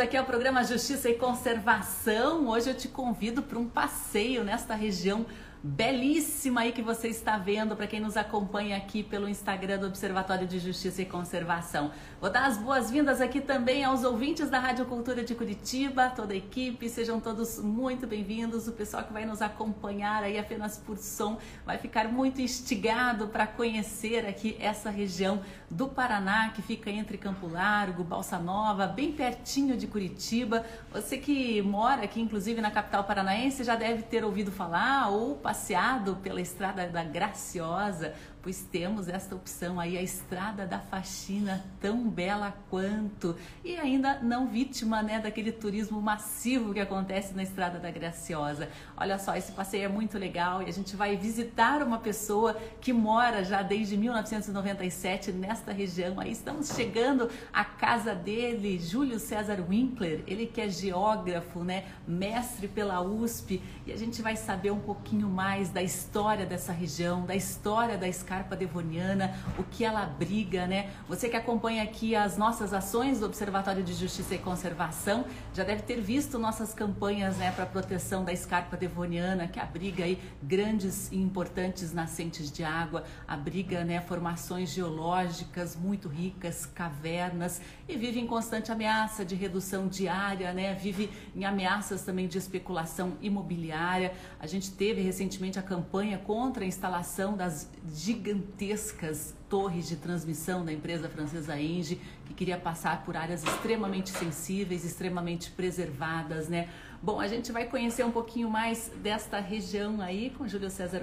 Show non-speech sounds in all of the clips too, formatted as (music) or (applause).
aqui ao programa Justiça e Conservação. Hoje eu te convido para um passeio nesta região belíssima aí que você está vendo para quem nos acompanha aqui pelo Instagram do Observatório de Justiça e Conservação. Vou dar as boas-vindas aqui também aos ouvintes da Rádio Cultura de Curitiba, toda a equipe, sejam todos muito bem-vindos. O pessoal que vai nos acompanhar aí apenas por som vai ficar muito instigado para conhecer aqui essa região do Paraná que fica entre Campo Largo, Balsa Nova, bem pertinho de Curitiba. Você que mora aqui, inclusive na capital paranaense, já deve ter ouvido falar ou passeado pela Estrada da Graciosa, pois temos esta opção aí, a Estrada da Faxina, tão bela quanto, e ainda não vítima né, daquele turismo massivo que acontece na Estrada da Graciosa. Olha só, esse passeio é muito legal e a gente vai visitar uma pessoa que mora já desde 1997 nesta região. Aí estamos chegando à casa dele, Júlio César Winkler, ele que é geógrafo, né, mestre pela USP, e a gente vai saber um pouquinho mais da história dessa região, da história da escada Carpa Devoniana, o que ela abriga, né? Você que acompanha aqui as nossas ações do Observatório de Justiça e Conservação, já deve ter visto nossas campanhas, né, para proteção da escarpa devoniana, que abriga aí grandes e importantes nascentes de água, abriga, né, formações geológicas muito ricas, cavernas e vive em constante ameaça de redução diária, né? Vive em ameaças também de especulação imobiliária. A gente teve recentemente a campanha contra a instalação das gigantescas torres de transmissão da empresa francesa Engie, que queria passar por áreas extremamente sensíveis, extremamente preservadas, né? Bom, a gente vai conhecer um pouquinho mais desta região aí com Júlio César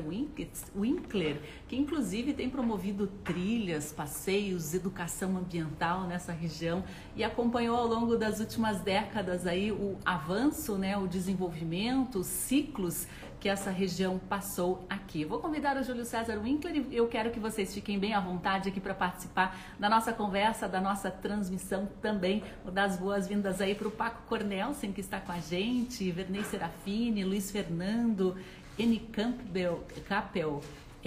Winkler, que inclusive tem promovido trilhas, passeios, educação ambiental nessa região e acompanhou ao longo das últimas décadas aí o avanço, né, o desenvolvimento, os ciclos que essa região passou aqui. Vou convidar o Júlio César Winkler e eu quero que vocês fiquem bem à vontade aqui para participar da nossa conversa, da nossa transmissão também. Vou dar as boas-vindas aí para o Paco Cornelsen, que está com a gente, Vernei Serafini, Luiz Fernando, N. Campbell, Capel,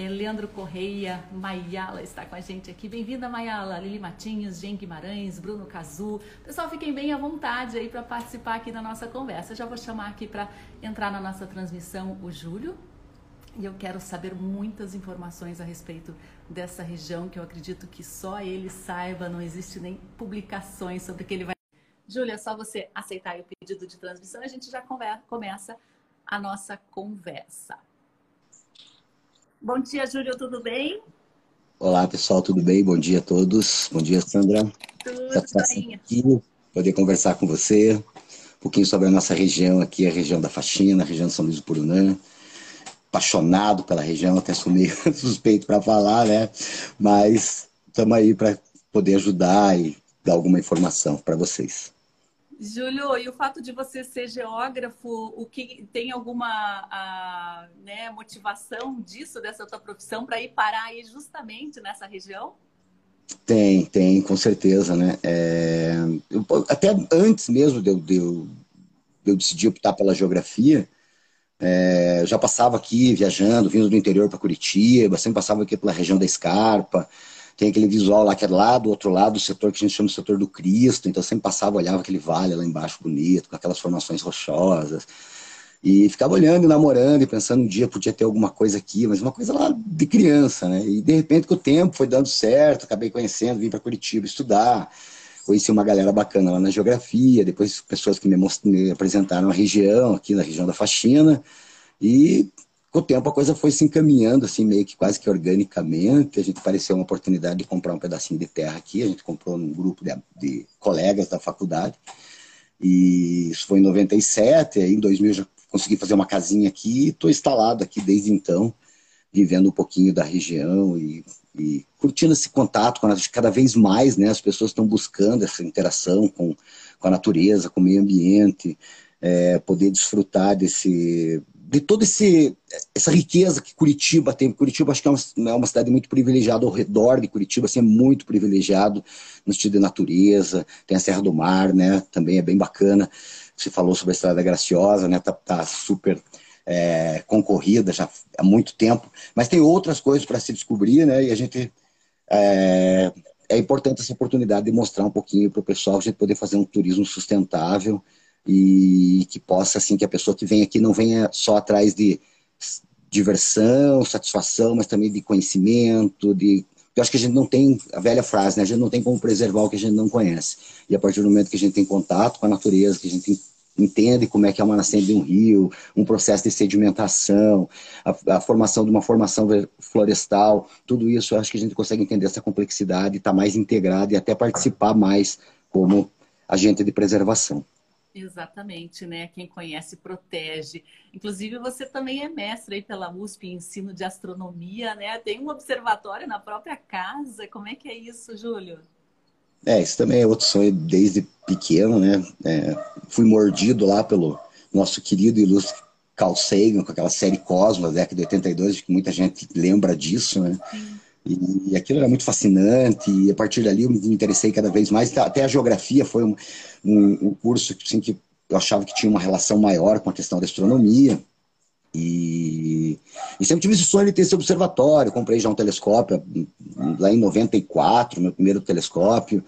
Leandro Correia, Maiala está com a gente aqui. Bem-vinda, Maiala. Lili Matinhos, Jean Guimarães, Bruno Cazu. Pessoal, fiquem bem à vontade aí para participar aqui da nossa conversa. Já vou chamar aqui para entrar na nossa transmissão o Júlio. E eu quero saber muitas informações a respeito dessa região que eu acredito que só ele saiba, não existe nem publicações sobre o que ele vai. Júlia, é só você aceitar o pedido de transmissão, a gente já começa a nossa conversa. Bom dia, Júlio, tudo bem? Olá, pessoal, tudo bem? Bom dia a todos. Bom dia, Sandra. Tudo bem. Aqui, poder conversar com você um pouquinho sobre a nossa região aqui, a região da Faxina, a região de São Luís do Purunã. Apaixonado pela região, até sou meio (laughs) suspeito para falar, né? Mas estamos aí para poder ajudar e dar alguma informação para vocês. Júlio, e o fato de você ser geógrafo, o que tem alguma a, né, motivação disso, dessa tua profissão, para ir parar aí justamente nessa região? Tem, tem, com certeza, né? É, eu, até antes mesmo de eu, de, eu, de eu decidir optar pela geografia, é, já passava aqui viajando, vindo do interior para Curitiba, sempre passava aqui pela região da Escarpa, tem aquele visual lá que é lá do outro lado, o setor que a gente chama de setor do Cristo, então sempre passava, olhava aquele vale lá embaixo bonito, com aquelas formações rochosas, e ficava olhando e namorando e pensando um dia podia ter alguma coisa aqui, mas uma coisa lá de criança, né? E de repente com o tempo foi dando certo, acabei conhecendo, vim para Curitiba estudar, conheci uma galera bacana lá na geografia, depois pessoas que me, me apresentaram a região, aqui na região da Faxina, e com o tempo a coisa foi se encaminhando, assim, meio que quase que organicamente. A gente pareceu uma oportunidade de comprar um pedacinho de terra aqui. A gente comprou num grupo de, de colegas da faculdade. E isso foi em 97. Aí em 2000 já consegui fazer uma casinha aqui. Estou instalado aqui desde então, vivendo um pouquinho da região e, e curtindo esse contato com a, cada vez mais, né? As pessoas estão buscando essa interação com, com a natureza, com o meio ambiente, é, poder desfrutar desse de toda essa riqueza que Curitiba tem. Curitiba acho que é uma, é uma, cidade muito privilegiada ao redor de Curitiba, assim, é muito privilegiado no sentido de natureza, tem a Serra do Mar, né, também é bem bacana. Você falou sobre a Estrada Graciosa, né, tá, tá super é, concorrida já há muito tempo, mas tem outras coisas para se descobrir, né, e a gente é, é importante essa oportunidade de mostrar um pouquinho para o pessoal, a gente poder fazer um turismo sustentável e que possa, assim, que a pessoa que vem aqui não venha só atrás de diversão, satisfação, mas também de conhecimento, de eu acho que a gente não tem, a velha frase, né? A gente não tem como preservar o que a gente não conhece. E a partir do momento que a gente tem contato com a natureza, que a gente entende como é que é uma nascente de um rio, um processo de sedimentação, a, a, formação de uma formação florestal, tudo isso eu acho que a gente consegue entender essa complexidade, estar tá mais integrado e até participar mais como agente de preservação. Exatamente, né? Quem conhece protege. Inclusive, você também é mestre aí pela USP em ensino de astronomia, né? Tem um observatório na própria casa. Como é que é isso, Júlio? É, isso também é outro sonho desde pequeno, né? É, fui mordido lá pelo nosso querido e ilustre Carl Sagan, com aquela série Cosmos, década de 82, que muita gente lembra disso, né? E, e, aquilo era muito fascinante, e a partir dali eu me interessei cada vez mais. Até a geografia foi um, um, um curso assim, que eu achava que tinha uma relação maior com a questão da astronomia. E, e, sempre tive esse sonho de ter esse observatório. Comprei já um telescópio lá em 94, meu primeiro telescópio.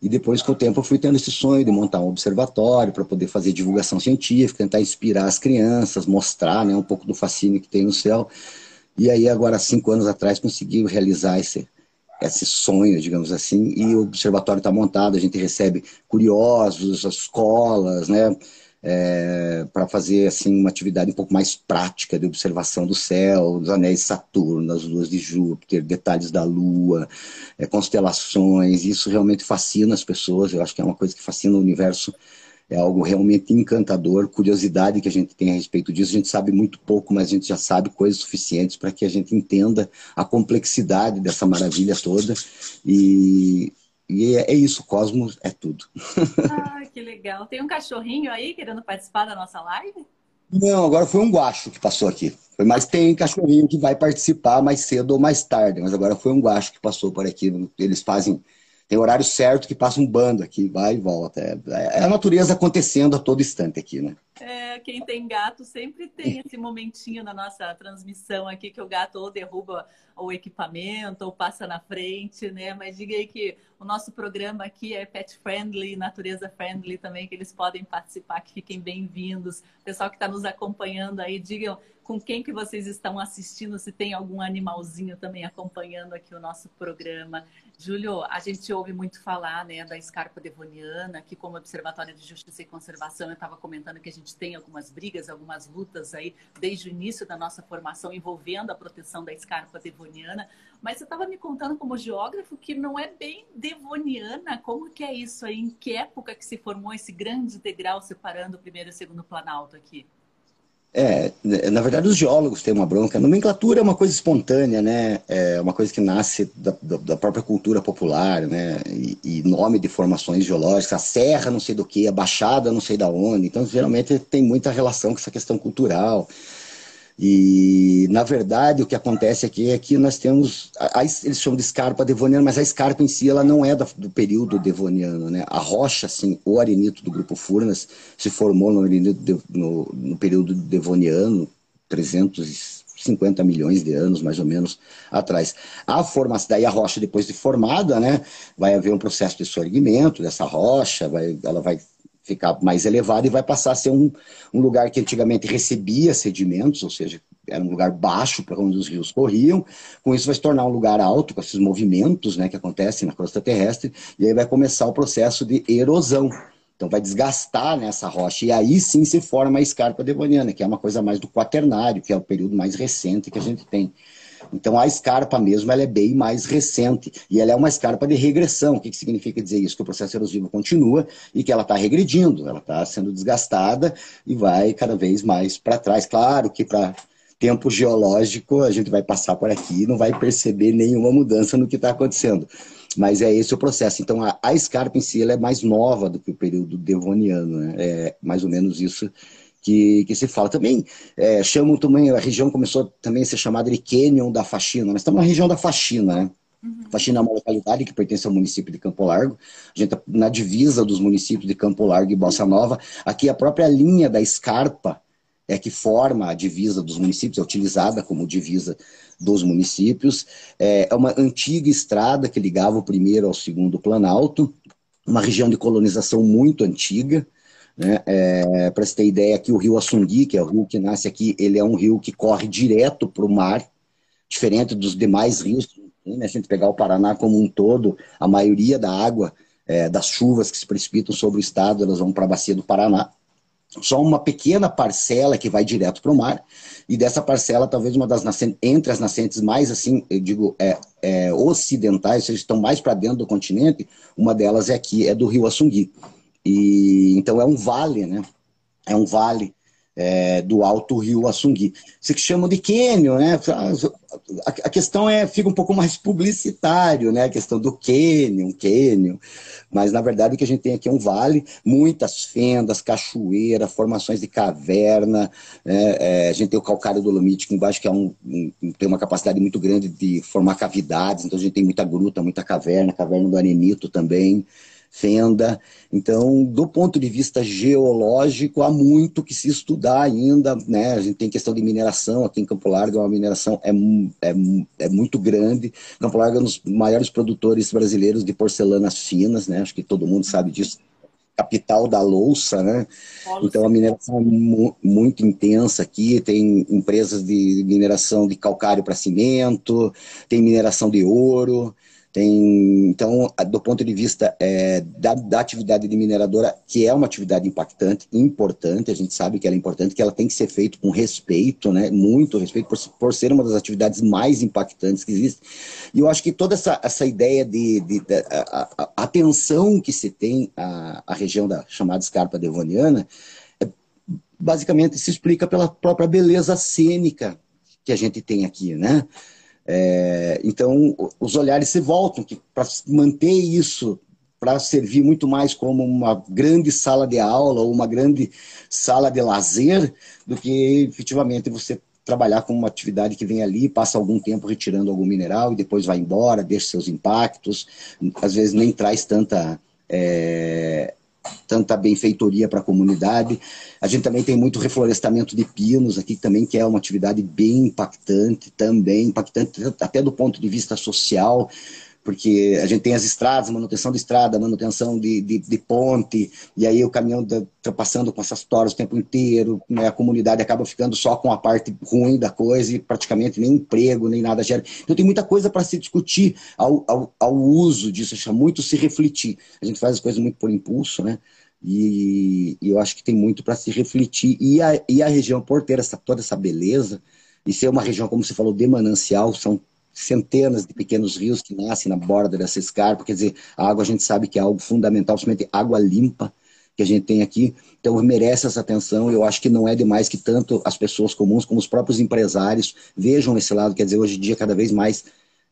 E depois, com o tempo, eu fui tendo esse sonho de montar um observatório para poder fazer divulgação científica, tentar inspirar as crianças, mostrar né, um pouco do fascínio que tem no céu. E aí, agora, cinco anos atrás, consegui realizar esse, esse sonho, digamos assim, e o observatório está montado, a gente recebe curiosos, escolas, né? é, para fazer assim uma atividade um pouco mais prática de observação do céu, dos anéis de Saturno, das luas de Júpiter, detalhes da Lua, é, constelações. Isso realmente fascina as pessoas. Eu acho que é uma coisa que fascina o universo. É algo realmente encantador, curiosidade que a gente tem a respeito disso. A gente sabe muito pouco, mas a gente já sabe coisas suficientes para que a gente entenda a complexidade dessa maravilha toda. E e é, é isso, Cosmos é tudo. Ah, que legal. Tem um cachorrinho aí querendo participar da nossa live? Não, agora foi um guacho que passou aqui. Mas tem cachorrinho que vai participar mais cedo ou mais tarde. Mas agora foi um guacho que passou por aqui. Eles fazem. Tem horário certo que passa um bando aqui, vai e volta. É, é a natureza acontecendo a todo instante aqui, né? É, quem tem gato sempre tem (laughs) esse momentinho na nossa transmissão aqui que o gato ou derruba o equipamento ou passa na frente, né? Mas diga aí que o nosso programa aqui é pet friendly, natureza friendly também, que eles podem participar, que fiquem bem-vindos. Pessoal que está nos acompanhando aí, digam com quem que vocês estão assistindo, se tem algum animalzinho também acompanhando aqui o nosso programa. Júlio, a gente ouve muito falar né, da escarpa devoniana, que como Observatório de Justiça e Conservação, eu estava comentando que a gente tem algumas brigas, algumas lutas aí, desde o início da nossa formação, envolvendo a proteção da escarpa devoniana. Mas você estava me contando como geógrafo que não é bem devoniana. Como que é isso aí? Em que época que se formou esse grande degrau separando o primeiro e o segundo planalto aqui? É, na verdade os geólogos têm uma bronca. A nomenclatura é uma coisa espontânea, né? É uma coisa que nasce da, da própria cultura popular, né? E, e, nome de formações geológicas, a serra não sei do que, a baixada não sei da onde. Então, geralmente tem muita relação com essa questão cultural. E, na verdade, o que acontece aqui é que nós temos, a, a, eles chamam de escarpa devoniana, mas a escarpa em si ela não é da, do período devoniano. Né? A rocha, assim, o arenito do grupo Furnas se formou no, no, no período devoniano, 350 milhões de anos, mais ou menos, atrás. A formação, daí a rocha, depois de formada, né, vai haver um processo de sorgimento dessa rocha, vai, ela vai ficar mais elevado e vai passar a ser um, um lugar que antigamente recebia sedimentos, ou seja, era um lugar baixo para onde os rios corriam. Com isso vai se tornar um lugar alto, com esses movimentos né, que acontecem na crosta terrestre, e aí vai começar o processo de erosão. Então vai desgastar nessa rocha, e aí sim se forma a escarpa devoniana, que é uma coisa mais do quaternário, que é o período mais recente que a gente tem. Então a escarpa mesmo ela é bem mais recente e ela é uma escarpa de regressão. O que, que significa dizer isso? Que o processo erosivo continua e que ela está regredindo, ela está sendo desgastada e vai cada vez mais para trás. Claro que para tempo geológico a gente vai passar por aqui e não vai perceber nenhuma mudança no que está acontecendo. Mas é esse o processo. Então a, a escarpa em si ela é mais nova do que o período devoniano. Né? É mais ou menos isso que, que se fala. Também é, chamam também, a região começou também a ser chamada de Canyon da Faxina. Nós estamos na região da Faxina, né? Uhum. Faxina é uma localidade que pertence ao município de Campo Largo. A gente está na divisa dos municípios de Campo Largo e Bossa Nova. Aqui a própria linha da escarpa é que forma a divisa dos municípios, é utilizada como divisa dos municípios. É, é uma antiga estrada que ligava o primeiro ao segundo Planalto, uma região de colonização muito antiga. Né? É, Para você ter ideia, aqui o rio Assungui, que é o rio que nasce aqui, ele é um rio que corre direto para o mar, diferente dos demais rios. Né? Se a gente pegar o Paraná como um todo, a maioria da água, é, das chuvas que se precipitam sobre o estado, elas vão para a bacia do Paraná só uma pequena parcela que vai direto para o mar, e dessa parcela, talvez uma das nascentes, entre as nascentes mais, assim, eu digo, é, é ocidentais, ou seja, estão mais para dentro do continente, uma delas é aqui, é do rio Assungui. E, então é um vale, né? É um vale é, do Alto Rio Assungui. Você que chamam de cânion, né? A, a, questão é, fica um pouco mais publicitário, né? A questão do cânion, cânion. Mas, na verdade, o que a gente tem aqui é um vale, muitas fendas, cachoeira, formações de caverna. Né? É, a gente tem o calcário dolomítico embaixo, que é um, um, tem uma capacidade muito grande de formar cavidades. Então, a gente tem muita gruta, muita caverna, caverna do Arenito também fenda. Então, do ponto de vista geológico, há muito que se estudar ainda. Né? A gente tem questão de mineração aqui em Campo Largo, a mineração é, é, é muito grande. Campo Largo é um dos maiores produtores brasileiros de porcelanas finas, né? acho que todo mundo sabe disso. Capital da louça, né? Então a mineração é mu muito intensa aqui. Tem empresas de mineração de calcário para cimento, tem mineração de ouro. Tem, então, do ponto de vista é, da, da, atividade de mineradora, que é uma atividade impactante, importante, a gente sabe que ela é importante, que ela tem que ser feita com respeito, né, muito respeito, por, por ser uma das atividades mais impactantes que existe. E eu acho que toda essa, essa ideia de, de, de a, a, atenção que se tem à, à região da chamada escarpa devoniana, é, basicamente se explica pela própria beleza cênica que a gente tem aqui, né? É, então, os olhares se voltam para manter isso, para servir muito mais como uma grande sala de aula ou uma grande sala de lazer, do que efetivamente você trabalhar com uma atividade que vem ali, passa algum tempo retirando algum mineral e depois vai embora, deixa seus impactos, às vezes nem traz tanta é, tanta benfeitoria para a comunidade. A gente também tem muito reflorestamento de pinos aqui também, que é uma atividade bem impactante também, impactante até do ponto de vista social, porque a gente tem as estradas, manutenção de estrada, manutenção de, de, de ponte, e aí o caminhão está passando com essas toras o tempo inteiro, né, a comunidade acaba ficando só com a parte ruim da coisa e praticamente nem emprego, nem nada gera. Então tem muita coisa para se discutir ao, ao, ao, uso disso, acho muito se refletir. A gente faz as coisas muito por impulso, né? E, e eu acho que tem muito para se refletir. E a, e a região, por ter essa, toda essa beleza, e ser uma região, como você falou, de manancial, são centenas de pequenos rios que nascem na borda dessa escarpa. Quer dizer, a água a gente sabe que é algo fundamental, principalmente água limpa que a gente tem aqui. Então merece essa atenção. Eu acho que não é demais que tanto as pessoas comuns como os próprios empresários vejam esse lado. Quer dizer, hoje em dia cada vez mais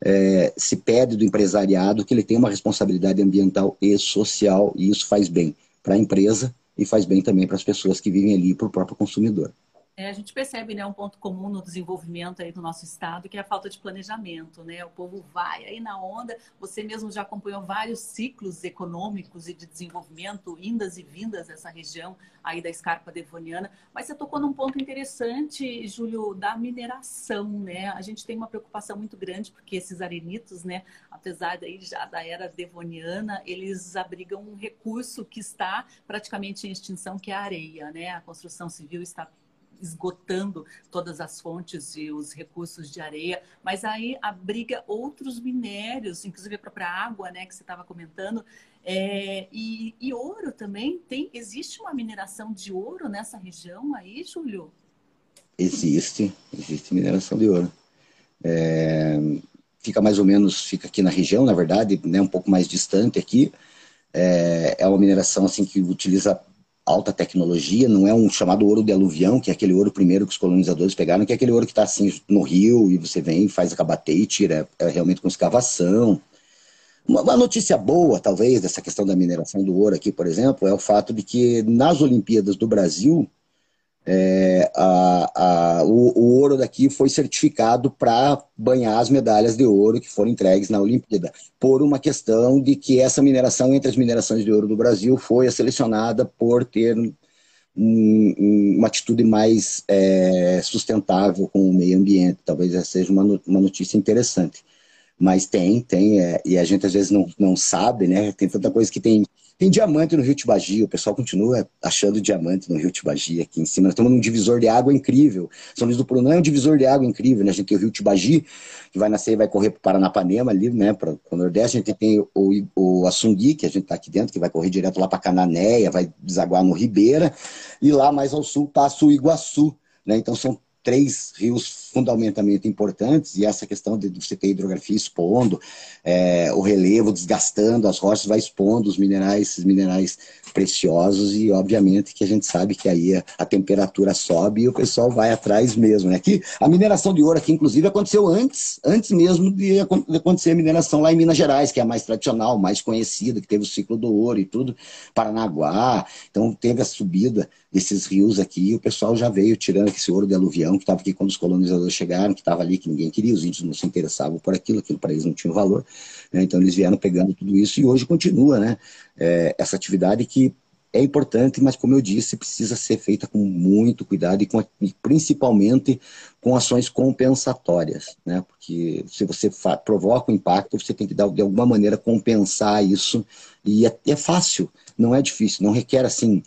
é, se pede do empresariado que ele tenha uma responsabilidade ambiental e social e isso faz bem para a empresa e faz bem também para as pessoas que vivem ali para o próprio consumidor. É, a gente percebe né, um ponto comum no desenvolvimento aí do nosso estado, que é a falta de planejamento. Né? O povo vai aí na onda. Você mesmo já acompanhou vários ciclos econômicos e de desenvolvimento, indas e vindas dessa região aí da escarpa devoniana. Mas você tocou num ponto interessante, Júlio, da mineração. Né? A gente tem uma preocupação muito grande, porque esses arenitos, né, apesar daí já da era devoniana, eles abrigam um recurso que está praticamente em extinção, que é a areia. Né? A construção civil está esgotando todas as fontes e os recursos de areia, mas aí abriga outros minérios, inclusive a própria água, né, que você estava comentando, é, e, e, ouro também tem. Existe uma mineração de ouro nessa região aí, Júlio? Existe, existe mineração de ouro. É, fica mais ou menos, fica aqui na região, na verdade, né, um pouco mais distante aqui. É, é uma mineração assim que utiliza alta tecnologia, não é um chamado ouro de aluvião, que é aquele ouro primeiro que os colonizadores pegaram, que é aquele ouro que está assim no rio e você vem, faz acabateio e tira, é realmente com escavação. Uma, uma, notícia boa, talvez, dessa questão da mineração do ouro aqui, por exemplo, é o fato de que nas Olimpíadas do Brasil, é, a, a, o, o, ouro daqui foi certificado para banhar as medalhas de ouro que foram entregues na Olimpíada, por uma questão de que essa mineração, entre as minerações de ouro do Brasil, foi selecionada por ter um, uma atitude mais é, sustentável com o meio ambiente. Talvez essa seja uma, uma notícia interessante. Mas tem, tem, é, e a gente às vezes não, não sabe, né? Tem tanta coisa que tem tem diamante no Rio Tibagi, o pessoal continua achando diamante no Rio Tibagi aqui em cima. Nós estamos num divisor de água incrível. São Luís do Purunã é um divisor de água incrível, né? A gente tem o Rio Tibagi, que vai nascer e vai correr para o Paranapanema ali, né? Para o Nordeste. A gente tem o, o Assungui, que a gente está aqui dentro, que vai correr direto lá para Cananéia, vai desaguar no Ribeira. E lá mais ao sul passa o Iguaçu, né? Então são três rios fundamentalmente importantes, e essa questão de você ter hidrografia expondo, é, o relevo desgastando as rochas, vai expondo os minerais, esses minerais preciosos, e obviamente que a gente sabe que aí a, a temperatura sobe e o pessoal vai atrás mesmo. Né? Aqui, a mineração de ouro aqui, inclusive, aconteceu antes, antes mesmo de acontecer a mineração lá em Minas Gerais, que é a mais tradicional, mais conhecida, que teve o ciclo do ouro e tudo, Paranaguá, então teve a subida desses rios aqui, e o pessoal já veio tirando esse ouro de aluvião, que estava aqui quando os colonizadores chegaram, que estava ali, que ninguém queria, os índios não se interessavam por aquilo, aquilo para eles não tinha valor. Né? Então eles vieram pegando tudo isso e hoje continua né? É, essa atividade que é importante, mas como eu disse, precisa ser feita com muito cuidado e, com, e principalmente com ações compensatórias, né? Porque se você provoca um impacto, você tem que dar, de alguma maneira compensar isso e é, é fácil, não é difícil, não requer assim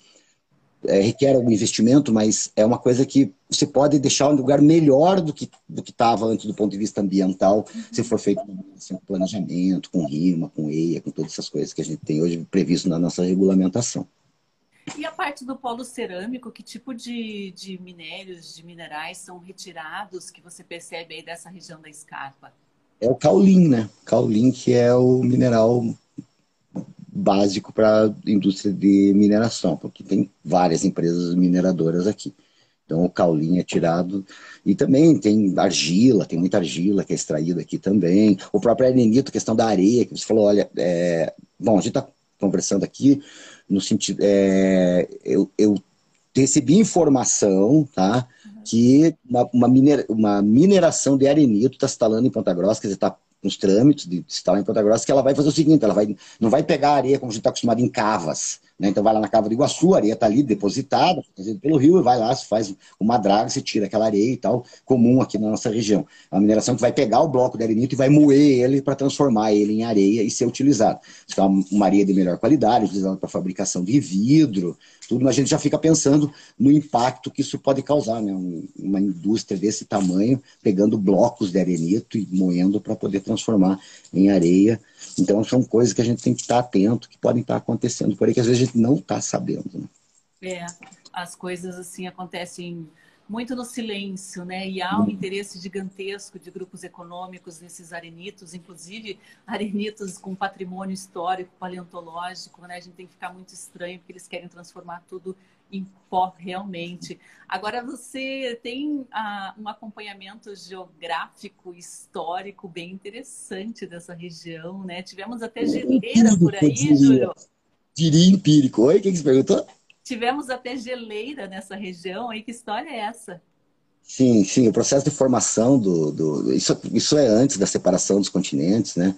é, requer algum investimento, mas é uma coisa que você pode deixar um lugar melhor do que do que estava antes do ponto de vista ambiental, uhum. se for feito assim, com planejamento, com RIMA, com EIA, com todas essas coisas que a gente tem hoje previsto na nossa regulamentação. E a parte do polo cerâmico, que tipo de, de minérios, de minerais são retirados que você percebe aí dessa região da escarpa? É o caulim, né? Caulim que é o mineral básico para a indústria de mineração, porque tem várias empresas mineradoras aqui. Então o caulim é tirado e também tem argila, tem muita argila que é extraída aqui também. O próprio arenito, questão da areia, que você falou, olha, é... bom, a gente está conversando aqui no sentido, é... eu, eu recebi informação, tá, que uma, uma, minera... uma mineração de arenito está instalando em Ponta Grossa, quer dizer, está nos trâmites de estar em Ponta Grossa, que ela vai fazer o seguinte, ela vai, não vai pegar areia como a gente está acostumado em cavas, né? Então vai lá na cava do Iguaçu, a areia está ali depositada, pelo rio, e vai lá, se faz uma draga, se tira aquela areia e tal, comum aqui na nossa região. É mineração que vai pegar o bloco de arenito e vai moer ele para transformar ele em areia e ser utilizado. Isso é uma areia de melhor qualidade, utilizada para fabricação de vidro, tudo, mas a gente já fica pensando no impacto que isso pode causar, né? Uma indústria desse tamanho, pegando blocos de arenito e moendo para poder transformar em areia. Então, são coisas que a gente tem que estar atento, que podem estar acontecendo por aí, que às vezes a gente não está sabendo. Né? É, as coisas assim acontecem muito no silêncio, né? E há um interesse gigantesco de grupos econômicos nesses arenitos, inclusive arenitos com patrimônio histórico, paleontológico, né? A gente tem que ficar muito estranho porque eles querem transformar tudo em pó realmente. Agora você tem ah, um acompanhamento geográfico, histórico bem interessante dessa região, né? Tivemos até geleira por aí, Júlio. Diria empírico. Oi, o que, você perguntou? Tivemos até geleira nessa região, aí que história é essa? Sim, sim, o processo de formação do, do isso, isso é antes da separação dos continentes, né?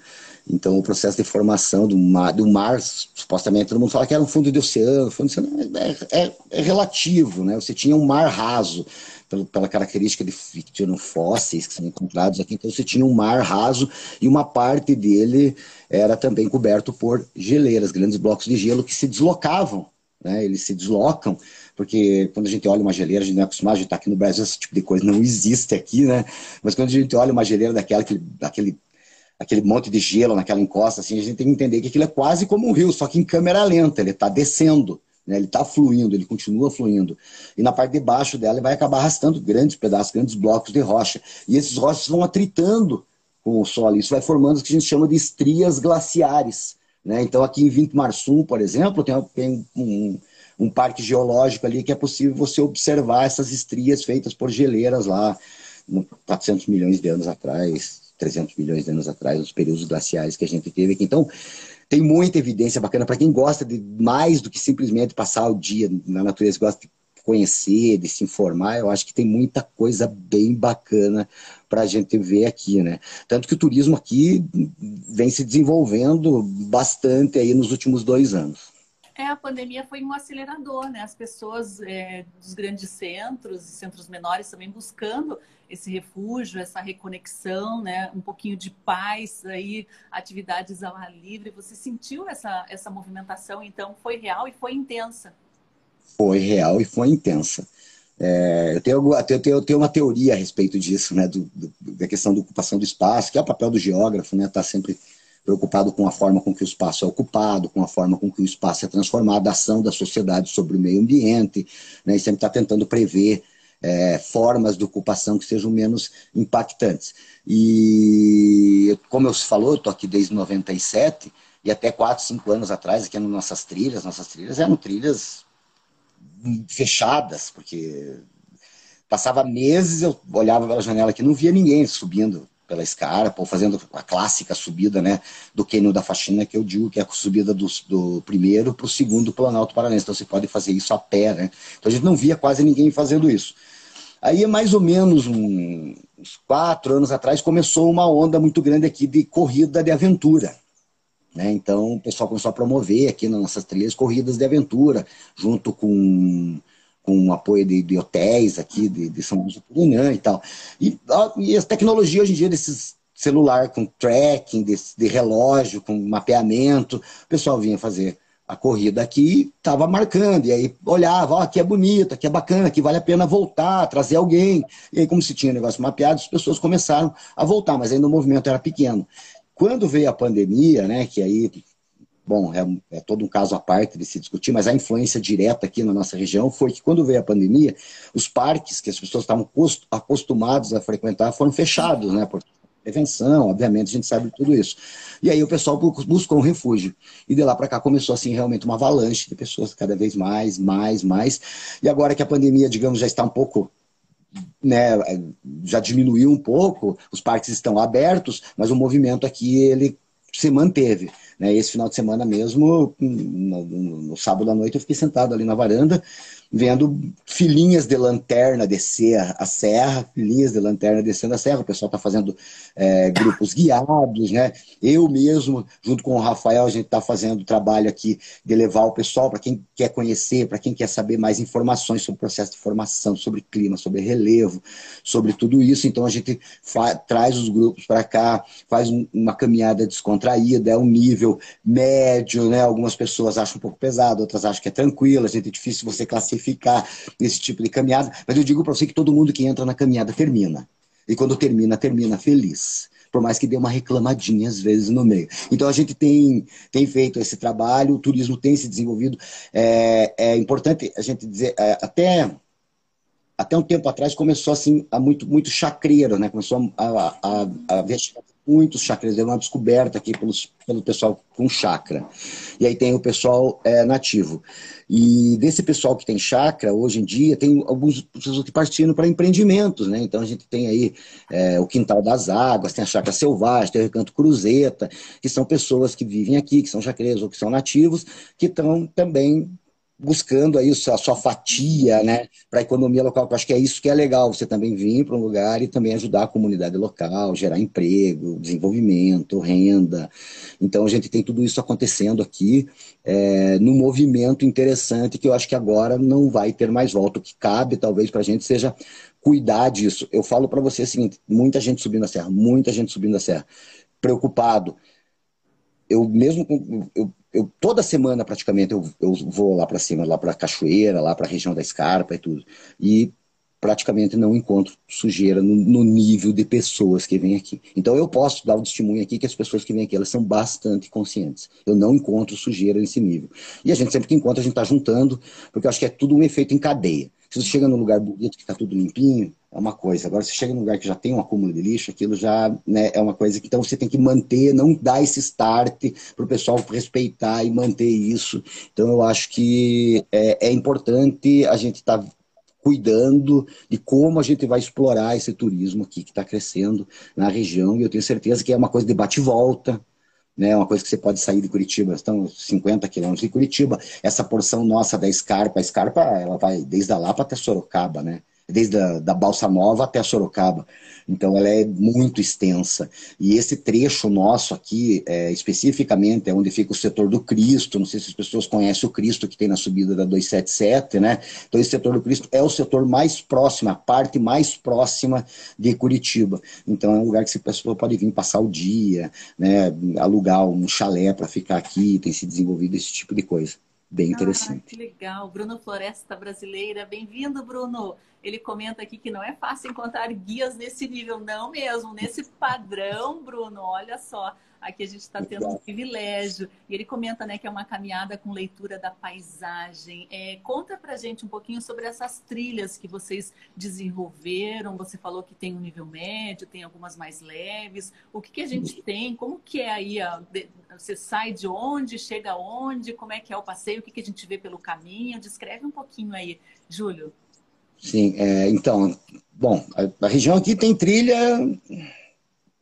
Então o processo de formação do mar, do mar supostamente todo mundo fala que era um fundo de oceano, fundo de oceano é, é, é relativo, né? Você tinha um mar raso pela, pela característica de que tinham fósseis que são encontrados aqui, então você tinha um mar raso e uma parte dele era também coberto por geleiras, grandes blocos de gelo que se deslocavam né? Eles se deslocam, porque quando a gente olha uma geleira, a gente não é acostumado, a gente está aqui no Brasil, esse tipo de coisa não existe aqui, né? Mas quando a gente olha uma geleira daquela, aquele, aquele, aquele monte de gelo naquela encosta, assim, a gente tem que entender que aquilo é quase como um rio, só que em câmera lenta, ele está descendo. Né? Ele está fluindo, ele continua fluindo. E na parte de baixo dela ele vai acabar arrastando grandes pedaços, grandes blocos de rocha. E esses rochas vão atritando com o solo. Isso vai formando o que a gente chama de estrias glaciares. Né? Então, aqui em Vinto Marsum, por exemplo, tem, tem um, um, parque geológico ali que é possível você observar essas estrias feitas por geleiras lá, 400 milhões de anos atrás, 300 milhões de anos atrás, os períodos glaciais que a gente teve aqui. Então, tem muita evidência bacana para quem gosta de mais do que simplesmente passar o dia na natureza, gosta de conhecer, de se informar, eu acho que tem muita coisa bem bacana para a gente ver aqui, né? Tanto que o turismo aqui vem se desenvolvendo bastante aí nos últimos dois anos. É, a pandemia foi um acelerador, né? As pessoas é, dos grandes centros e centros menores também buscando esse refúgio, essa reconexão, né? Um pouquinho de paz aí, atividades ao ar livre. Você sentiu essa, essa movimentação, então foi real e foi intensa. Foi real e foi intensa. É, eu, tenho, eu, tenho, eu tenho uma teoria a respeito disso, né? Do, do, da questão da ocupação do espaço, que é o papel do geógrafo, né? Tá sempre preocupado com a forma com que o espaço é ocupado, com a forma com que o espaço é transformado, a ação da sociedade sobre o meio ambiente, né, e sempre está tentando prever é, formas de ocupação que sejam menos impactantes. E, como eu falou, eu estou aqui desde 97, e até 4, 5 anos atrás, aqui nas nossas trilhas, nossas trilhas eram trilhas fechadas, porque passava meses, eu olhava pela janela aqui, não via ninguém subindo pela escarpa, ou fazendo a clássica subida né, do cânion da faxina, que eu digo que é a subida do, do primeiro para o segundo Planalto Paranense. Então você pode fazer isso a pé, né? Então a gente não via quase ninguém fazendo isso. Aí, mais ou menos um, uns quatro anos atrás, começou uma onda muito grande aqui de corrida de aventura. Né? Então, o pessoal começou a promover aqui nas nossas trilhas corridas de aventura, junto com com apoio de, de, hotéis aqui de, de São Purinã e tal. E, e as tecnologias hoje em dia desses celular com tracking, de, de relógio, com mapeamento, o pessoal vinha fazer a corrida aqui, estava marcando, e aí olhava, oh, aqui é bonito, aqui é bacana, aqui vale a pena voltar, trazer alguém. E aí, como se tinha negócio mapeado, as pessoas começaram a voltar, mas ainda o movimento era pequeno. Quando veio a pandemia, né, que aí bom, é, é, todo um caso à parte de se discutir, mas a influência direta aqui na nossa região foi que quando veio a pandemia, os parques que as pessoas estavam acostumados a frequentar foram fechados, né? Por prevenção, obviamente, a gente sabe tudo isso. E aí o pessoal buscou um refúgio. E de lá para cá começou assim realmente uma avalanche de pessoas cada vez mais, mais, mais. E agora que a pandemia, digamos, já está um pouco né, já diminuiu um pouco, os parques estão abertos, mas o movimento aqui ele se manteve. Né? Esse final de semana mesmo, no, no, no sábado à noite, eu fiquei sentado ali na varanda, vendo filhinhas de lanterna descer a serra, filhinhas de lanterna descendo a serra. O pessoal está fazendo é, grupos guiados, né? Eu mesmo, junto com o Rafael, a gente está fazendo trabalho aqui de levar o pessoal para quem quer conhecer, para quem quer saber mais informações sobre o processo de formação, sobre clima, sobre relevo, sobre tudo isso. Então a gente traz os grupos para cá, faz uma caminhada descontraída, é um nível médio, né? Algumas pessoas acham um pouco pesado, outras acham que é tranquilo, a gente é difícil você classificar ficar nesse tipo de caminhada, mas eu digo para você que todo mundo que entra na caminhada termina. E quando termina, termina feliz. Por mais que dê uma reclamadinha às vezes no meio. Então a gente tem, tem feito esse trabalho, o turismo tem se desenvolvido. É, é importante a gente dizer, é, até até um tempo atrás começou assim a muito muito chacreiro, né? Começou a, a, a, a muitos chakras, deu uma descoberta aqui pelos, pelo pessoal com chakra. E aí tem o pessoal é, nativo. E desse pessoal que tem chakra, hoje em dia, tem alguns pessoas que partiram para empreendimentos, né? Então a gente tem aí é, o Quintal das Águas, tem a Chacra Selvagem, tem o Recanto Cruzeta, que são pessoas que vivem aqui, que são chacreiros ou que são nativos, que estão também buscando aí a sua fatia né, para a economia local. Eu acho que é isso que é legal, você também vir para um lugar e também ajudar a comunidade local, gerar emprego, desenvolvimento, renda. Então a gente tem tudo isso acontecendo aqui é, num movimento interessante que eu acho que agora não vai ter mais volta. O que cabe talvez para a gente seja cuidar disso. Eu falo para você o seguinte, muita gente subindo a serra, muita gente subindo a serra, preocupado. Eu mesmo eu eu toda semana praticamente eu, eu vou lá para cima, lá para cachoeira, lá para a região da Escarpa e tudo. E praticamente não encontro sujeira no, no, nível de pessoas que vêm aqui. Então eu posso dar o testemunho aqui que as pessoas que vêm aqui, elas são bastante conscientes. Eu não encontro sujeira nesse nível. E a gente sempre que encontra, a gente está juntando, porque eu acho que é tudo um efeito em cadeia. Se você chega num lugar bonito, que está tudo limpinho, é uma coisa. Agora, se chega num lugar que já tem um acúmulo de lixo, aquilo já né, é uma coisa que então você tem que manter, não dar esse start para o pessoal respeitar e manter isso. Então, eu acho que é, é importante a gente estar tá cuidando de como a gente vai explorar esse turismo aqui que está crescendo na região. E eu tenho certeza que é uma coisa de bate-volta, né? Uma coisa que você pode sair de Curitiba, estão 50 quilômetros de Curitiba. Essa porção nossa da Escarpa, a Escarpa, ela vai desde a Lapa até Sorocaba, né? Desde a da Balsa Nova até Sorocaba. Então ela é muito extensa. E esse trecho nosso aqui, é, especificamente, é onde fica o setor do Cristo. Não sei se as pessoas conhecem o Cristo que tem na subida da 277, né? Então esse setor do Cristo é o setor mais próximo, a parte mais próxima de Curitiba. Então é um lugar que a pessoa pode vir passar o dia, né? Alugar um chalé para ficar aqui, tem se desenvolvido esse tipo de coisa. Bem interessante. Ah, que legal. Bruno Floresta Brasileira. Bem-vindo, Bruno. Ele comenta aqui que não é fácil encontrar guias nesse nível, não mesmo, nesse padrão, Bruno. Olha só, aqui a gente está tendo um privilégio. E ele comenta né, que é uma caminhada com leitura da paisagem. É, conta pra gente um pouquinho sobre essas trilhas que vocês desenvolveram. Você falou que tem um nível médio, tem algumas mais leves. O que, que a gente tem? Como que é aí? A, você sai de onde, chega aonde? Como é que é o passeio? O que, que a gente vê pelo caminho? Descreve um pouquinho aí, Júlio. Sim, é, então, bom, a, a, região aqui tem trilha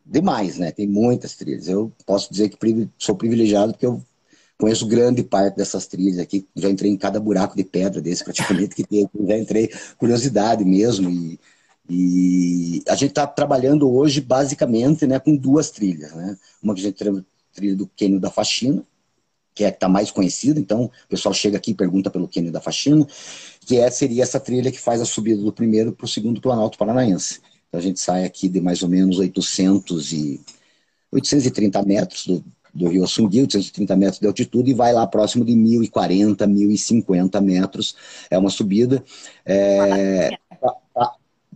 demais, né? Tem muitas trilhas. Eu posso dizer que sou privilegiado porque eu conheço grande parte dessas trilhas aqui. Já entrei em cada buraco de pedra desse praticamente que tem. Já entrei curiosidade mesmo e, e a gente está trabalhando hoje basicamente, né, com duas trilhas, né? Uma que a gente trilha do Quênio da Faxina, que é a que está mais conhecida, então o pessoal chega aqui e pergunta pelo Quênio da Faxina, que é, seria essa trilha que faz a subida do primeiro para o segundo Planalto Paranaense. Então a gente sai aqui de mais ou menos 800 e, 830 metros do, do Rio Assungui, 830 metros de altitude, e vai lá próximo de 1.040, 1.050 metros. É uma subida. É,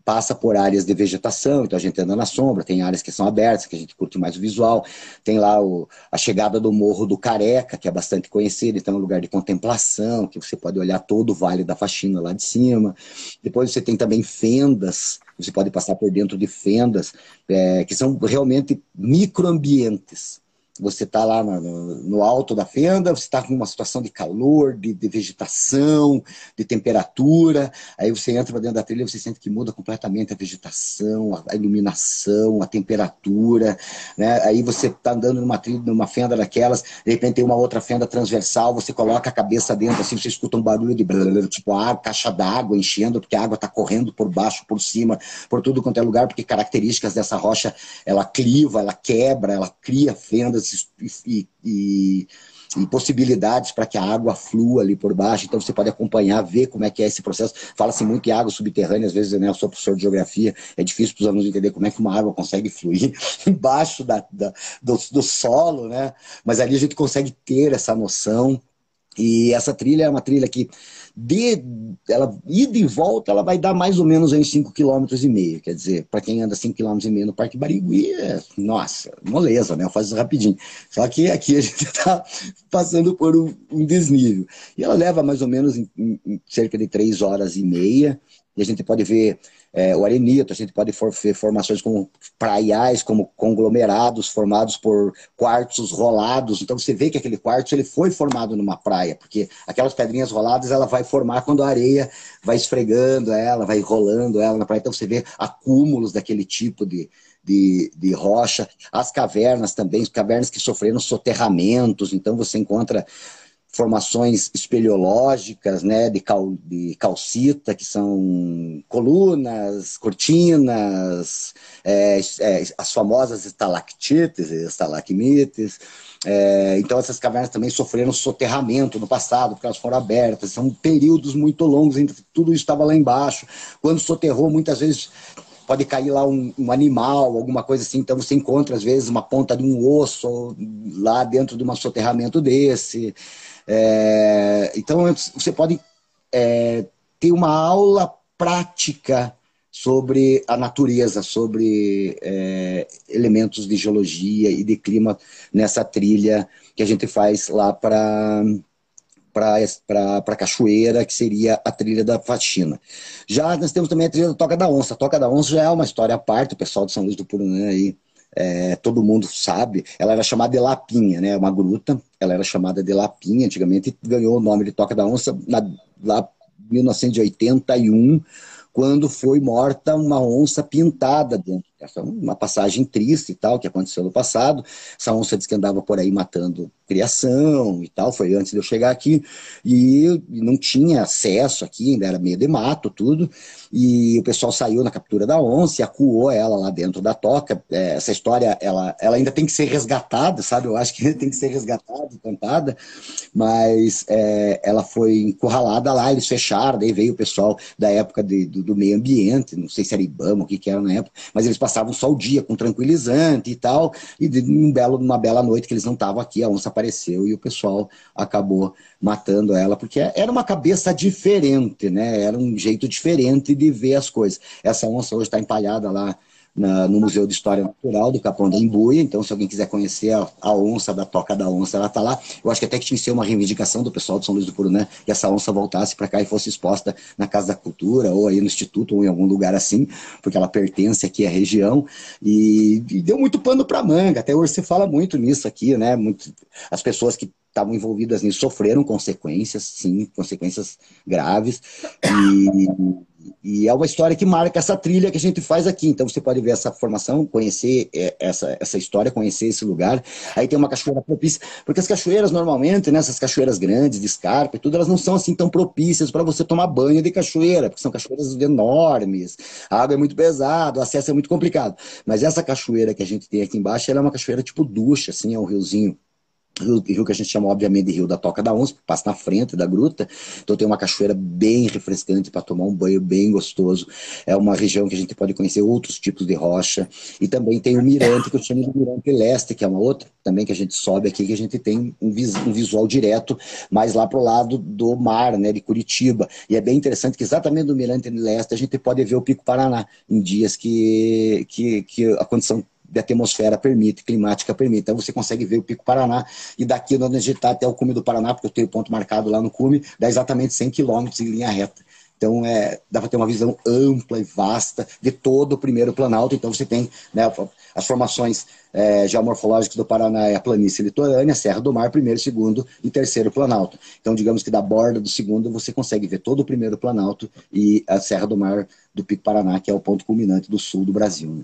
passa por áreas de vegetação, então a gente anda na sombra, tem áreas que são abertas, que a gente curte mais o visual, tem lá o, a chegada do Morro do Careca, que é bastante conhecido, então é um lugar de contemplação, que você pode olhar todo o Vale da Faxina lá de cima. Depois você tem também fendas, você pode passar por dentro de fendas, é, que são realmente microambientes você está lá no, no, alto da fenda, você está com uma situação de calor, de, de, vegetação, de temperatura, aí você entra dentro da trilha você sente que muda completamente a vegetação, a, iluminação, a temperatura, né? aí você está andando numa trilha, numa fenda daquelas, de repente tem uma outra fenda transversal, você coloca a cabeça dentro, assim, você escuta um barulho de tipo a caixa d'água enchendo, porque a água está correndo por baixo, por cima, por tudo quanto é lugar, porque características dessa rocha, ela cliva, ela quebra, ela cria fendas, e, e, e possibilidades para que a água flua ali por baixo. Então você pode acompanhar, ver como é que é esse processo. Fala-se muito em água subterrânea, às vezes né, eu sou professor de geografia, é difícil para os alunos entender como é que uma água consegue fluir (laughs) embaixo da, da do, do solo, né? Mas ali a gente consegue ter essa noção. E essa trilha é uma trilha que de ela ida e volta, ela vai dar mais ou menos em 5,5 km. Quer dizer, para quem anda 5,5 km no Parque Barigui, é, nossa, moleza, né? Eu faço rapidinho. Só que aqui a gente está (laughs) passando por um, um, desnível. E ela leva mais ou menos em, em cerca de 3 horas e meia. E a gente pode ver é, o arenito, a gente pode ver formações como praiais, como conglomerados formados por quartzos rolados. Então você vê que aquele quartzo ele foi formado numa praia, porque aquelas pedrinhas roladas ela vai formar quando a areia vai esfregando ela, vai rolando ela na praia. Então você vê acúmulos daquele tipo de, de, de rocha. As cavernas também, cavernas que sofreram soterramentos. Então você encontra formações espeleológicas, né, de, cal, de calcita, que são colunas, cortinas, é, é, as famosas estalactites estalagmites. É, então essas cavernas também sofreram soterramento no passado, porque elas foram abertas. São períodos muito longos, tudo estava lá embaixo. Quando soterrou, muitas vezes pode cair lá um, um, animal, alguma coisa assim, então você encontra às vezes uma ponta de um osso lá dentro de um soterramento desse. É, então, você pode é, ter uma aula prática sobre a natureza, sobre é, elementos de geologia e de clima nessa trilha que a gente faz lá para para cachoeira, que seria a trilha da faxina. Já nós temos também a trilha da Toca da Onça. A Toca da Onça já é uma história à parte, o pessoal de São Luís do Purunã aí é, todo mundo sabe, ela era chamada de Lapinha, né? Uma gruta, ela era chamada de Lapinha antigamente e ganhou o nome de Toca da Onça na, lá 1981, quando foi morta uma onça pintada dentro essa é uma passagem triste e tal, que aconteceu no passado. Essa onça diz que andava por aí matando criação e tal, foi antes de eu chegar aqui, e não tinha acesso aqui, ainda era meio de mato, tudo, e o pessoal saiu na captura da onça e acuou ela lá dentro da toca. É, essa história, ela, ela ainda tem que ser resgatada, sabe? Eu acho que tem que ser resgatada, contada, mas é, ela foi encurralada lá, eles fecharam, daí veio o pessoal da época de, do, do, meio ambiente, não sei se era Ibama, o que que era na época, mas eles passavam só o dia com tranquilizante e tal, e de, um belo, uma bela noite que eles não estavam aqui, a onça apareceu e o pessoal acabou matando ela, porque era uma cabeça diferente, né? Era um jeito diferente de ver as coisas. Essa onça hoje está empalhada lá na, no Museu de História Natural do Capão da Embuia. Então, se alguém quiser conhecer a, a onça da Toca da Onça, ela está lá. Eu acho que até que tinha que ser uma reivindicação do pessoal de São Luís do Purunã que essa onça voltasse para cá e fosse exposta na Casa da Cultura, ou aí no Instituto, ou em algum lugar assim, porque ela pertence aqui à região. E, e deu muito pano para manga. Até hoje se fala muito nisso aqui, né? Muito, as pessoas que estavam envolvidas nisso sofreram consequências, sim, consequências graves. E, e, é uma história que marca essa trilha que a gente faz aqui. Então você pode ver essa formação, conhecer é, essa, essa história, conhecer esse lugar. Aí tem uma cachoeira propícia, porque as cachoeiras normalmente, né, essas cachoeiras grandes, de escarpa e tudo, elas não são assim tão propícias para você tomar banho de cachoeira, porque são cachoeiras enormes, a água é muito pesada, o acesso é muito complicado. Mas essa cachoeira que a gente tem aqui embaixo, ela é uma cachoeira tipo ducha, assim, é um riozinho Rio, que a gente chama, obviamente, de Rio da Toca da Onça, passa na frente da gruta. Então tem uma cachoeira bem refrescante para tomar um banho bem gostoso. É uma região que a gente pode conhecer outros tipos de rocha. E também tem o Mirante, que eu chamo de Mirante Leste, que é uma outra também que a gente sobe aqui, que a gente tem um, vis, um visual direto, mais lá para o lado do mar, né, de Curitiba. E é bem interessante que exatamente do Mirante Leste a gente pode ver o Pico Paraná em dias que, que, que a condição de atmosfera permite, climática permite. Então você consegue ver o Pico Paraná e daqui onde a gente está até o cume do Paraná, porque eu tenho ponto marcado lá no cume, dá exatamente 100 quilômetros em linha reta. Então, é, dá para ter uma visão ampla e vasta de todo o primeiro planalto. Então, você tem né, as formações é, geomorfológicas do Paraná, é a planície litorânea, Serra do Mar, primeiro, segundo e terceiro planalto. Então, digamos que da borda do segundo, você consegue ver todo o primeiro planalto e a Serra do Mar do Pico Paraná, que é o ponto culminante do sul do Brasil. Né?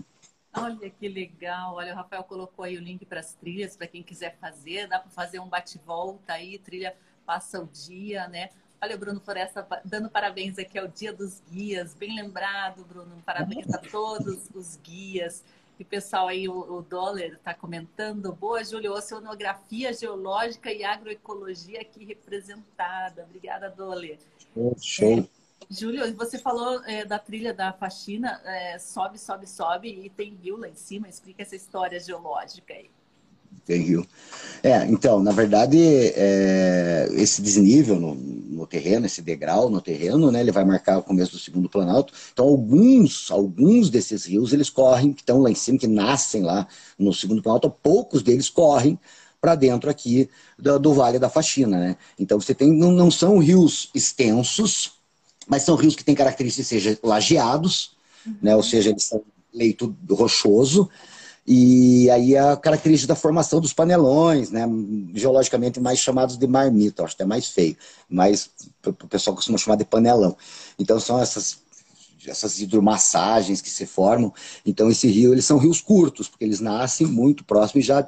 Olha que legal. Olha, o Rafael colocou aí o link para as trilhas, para quem quiser fazer. Dá para fazer um bate-volta aí, trilha passa o dia, né? Olha o Bruno Floresta dando parabéns aqui ao Dia dos Guias. Bem lembrado, Bruno. Parabéns a todos os guias. E o pessoal aí, o, o está comentando. Boa, Júlio, oceanografia geológica e agroecologia aqui representada. Obrigada, Dollar. Show. Júlio, você falou é, da trilha da faxina, é, sobe, sobe, sobe e tem rio lá em cima. Explica essa história geológica aí. Tem rio. É, então, na verdade, é, esse desnível no, no, terreno, esse degrau no terreno, né, ele vai marcar o começo do segundo planalto. Então, alguns, alguns desses rios, eles correm, que estão lá em cima, que nascem lá no segundo planalto, poucos deles correm para dentro aqui do, do, Vale da Faxina, né? Então, você tem, não, não são rios extensos, mas são rios que têm características, seja lajeados, uhum. né, ou seja, eles são leito rochoso, e aí a característica da formação dos panelões, né, geologicamente mais chamados de marmita, acho que é mais feio, mas o pessoal costuma chamar de panelão. Então são essas essas hidromassagens que se formam. Então esse rio, eles são rios curtos, porque eles nascem muito próximos e já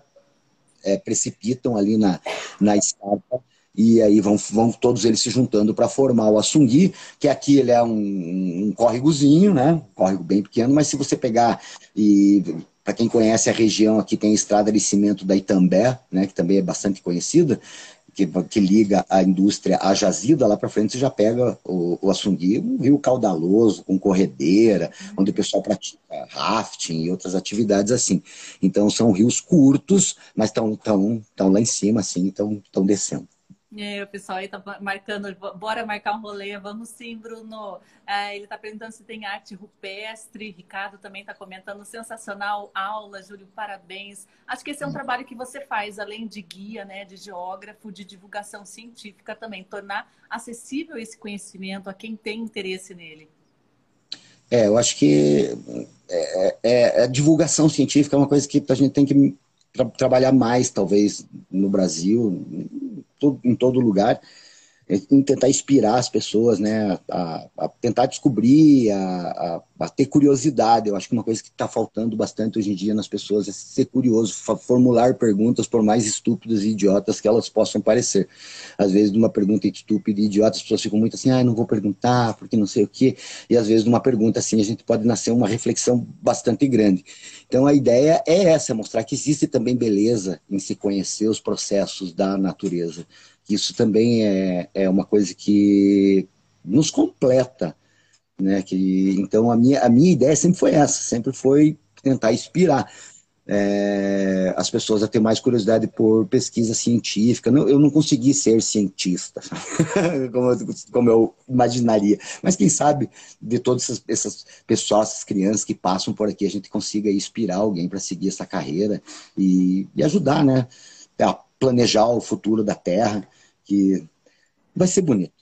é, precipitam ali na, na escarpa e aí vão, vão todos eles se juntando para formar o Assungui, que aqui ele é um, um córregozinho, né? Um córrego bem pequeno, mas se você pegar e para quem conhece a região aqui tem a estrada de cimento da Itambé, né, que também é bastante conhecida, que, que liga a indústria à jazida, lá para frente você já pega o, o Assungui, um rio caudaloso, com corredeira, onde o pessoal pratica rafting e outras atividades assim. Então são rios curtos, mas estão tão, tão lá em cima, assim, estão descendo. É, o pessoal aí tá marcando, bora marcar um rolê, vamos sim, Bruno. É, ele tá perguntando se tem arte rupestre, Ricardo também tá comentando, sensacional aula, Júlio, parabéns. Acho que esse é um trabalho que você faz, além de guia, né, de geógrafo, de divulgação científica também, tornar acessível esse conhecimento a quem tem interesse nele. É, eu acho que é, é, a divulgação científica é uma coisa que a gente tem que tra trabalhar mais, talvez, no Brasil, em todo lugar. Em tentar inspirar as pessoas, né, a, a tentar descobrir, a, a, a, ter curiosidade. Eu acho que uma coisa que está faltando bastante hoje em dia nas pessoas é ser curioso, formular perguntas, por mais estúpidas e idiotas que elas possam parecer. Às vezes, numa pergunta estúpida e idiota, as pessoas ficam muito assim, ah, não vou perguntar, porque não sei o quê. E às vezes, numa pergunta assim, a gente pode nascer uma reflexão bastante grande. Então, a ideia é essa, mostrar que existe também beleza em se conhecer os processos da natureza isso também é, é uma coisa que nos completa. Né? Que, então, a minha, a minha ideia sempre foi essa, sempre foi tentar inspirar é, as pessoas a ter mais curiosidade por pesquisa científica. Eu não consegui ser cientista, (laughs) como, eu, como, eu imaginaria. Mas quem sabe, de todas essas, essas, pessoas, essas crianças que passam por aqui, a gente consiga inspirar alguém para seguir essa carreira e, e ajudar né, a planejar o futuro da Terra que vai ser bonito.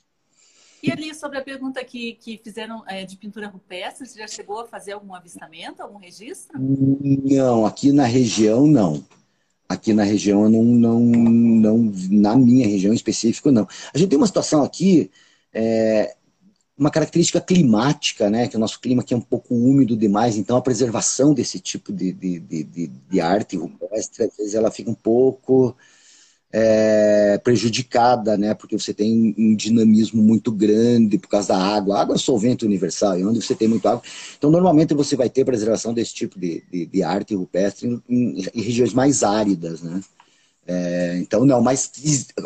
E ali, sobre a pergunta que, que fizeram é, de pintura rupestre, você já chegou a fazer algum avistamento, algum registro? Não, aqui na região não. Aqui na região não, não, não na minha região em específico, não. A gente tem uma situação aqui, é, uma característica climática, né? Que o nosso clima aqui é um pouco úmido demais, então a preservação desse tipo de, de, de, de arte rupestre, às vezes ela fica um pouco é, prejudicada, né? Porque você tem um dinamismo muito grande por causa da água. A água é solvente universal, e onde você tem muito água. Então, normalmente você vai ter preservação desse tipo de, de, de arte rupestre em, em, regiões mais áridas, né? É, então, não, mas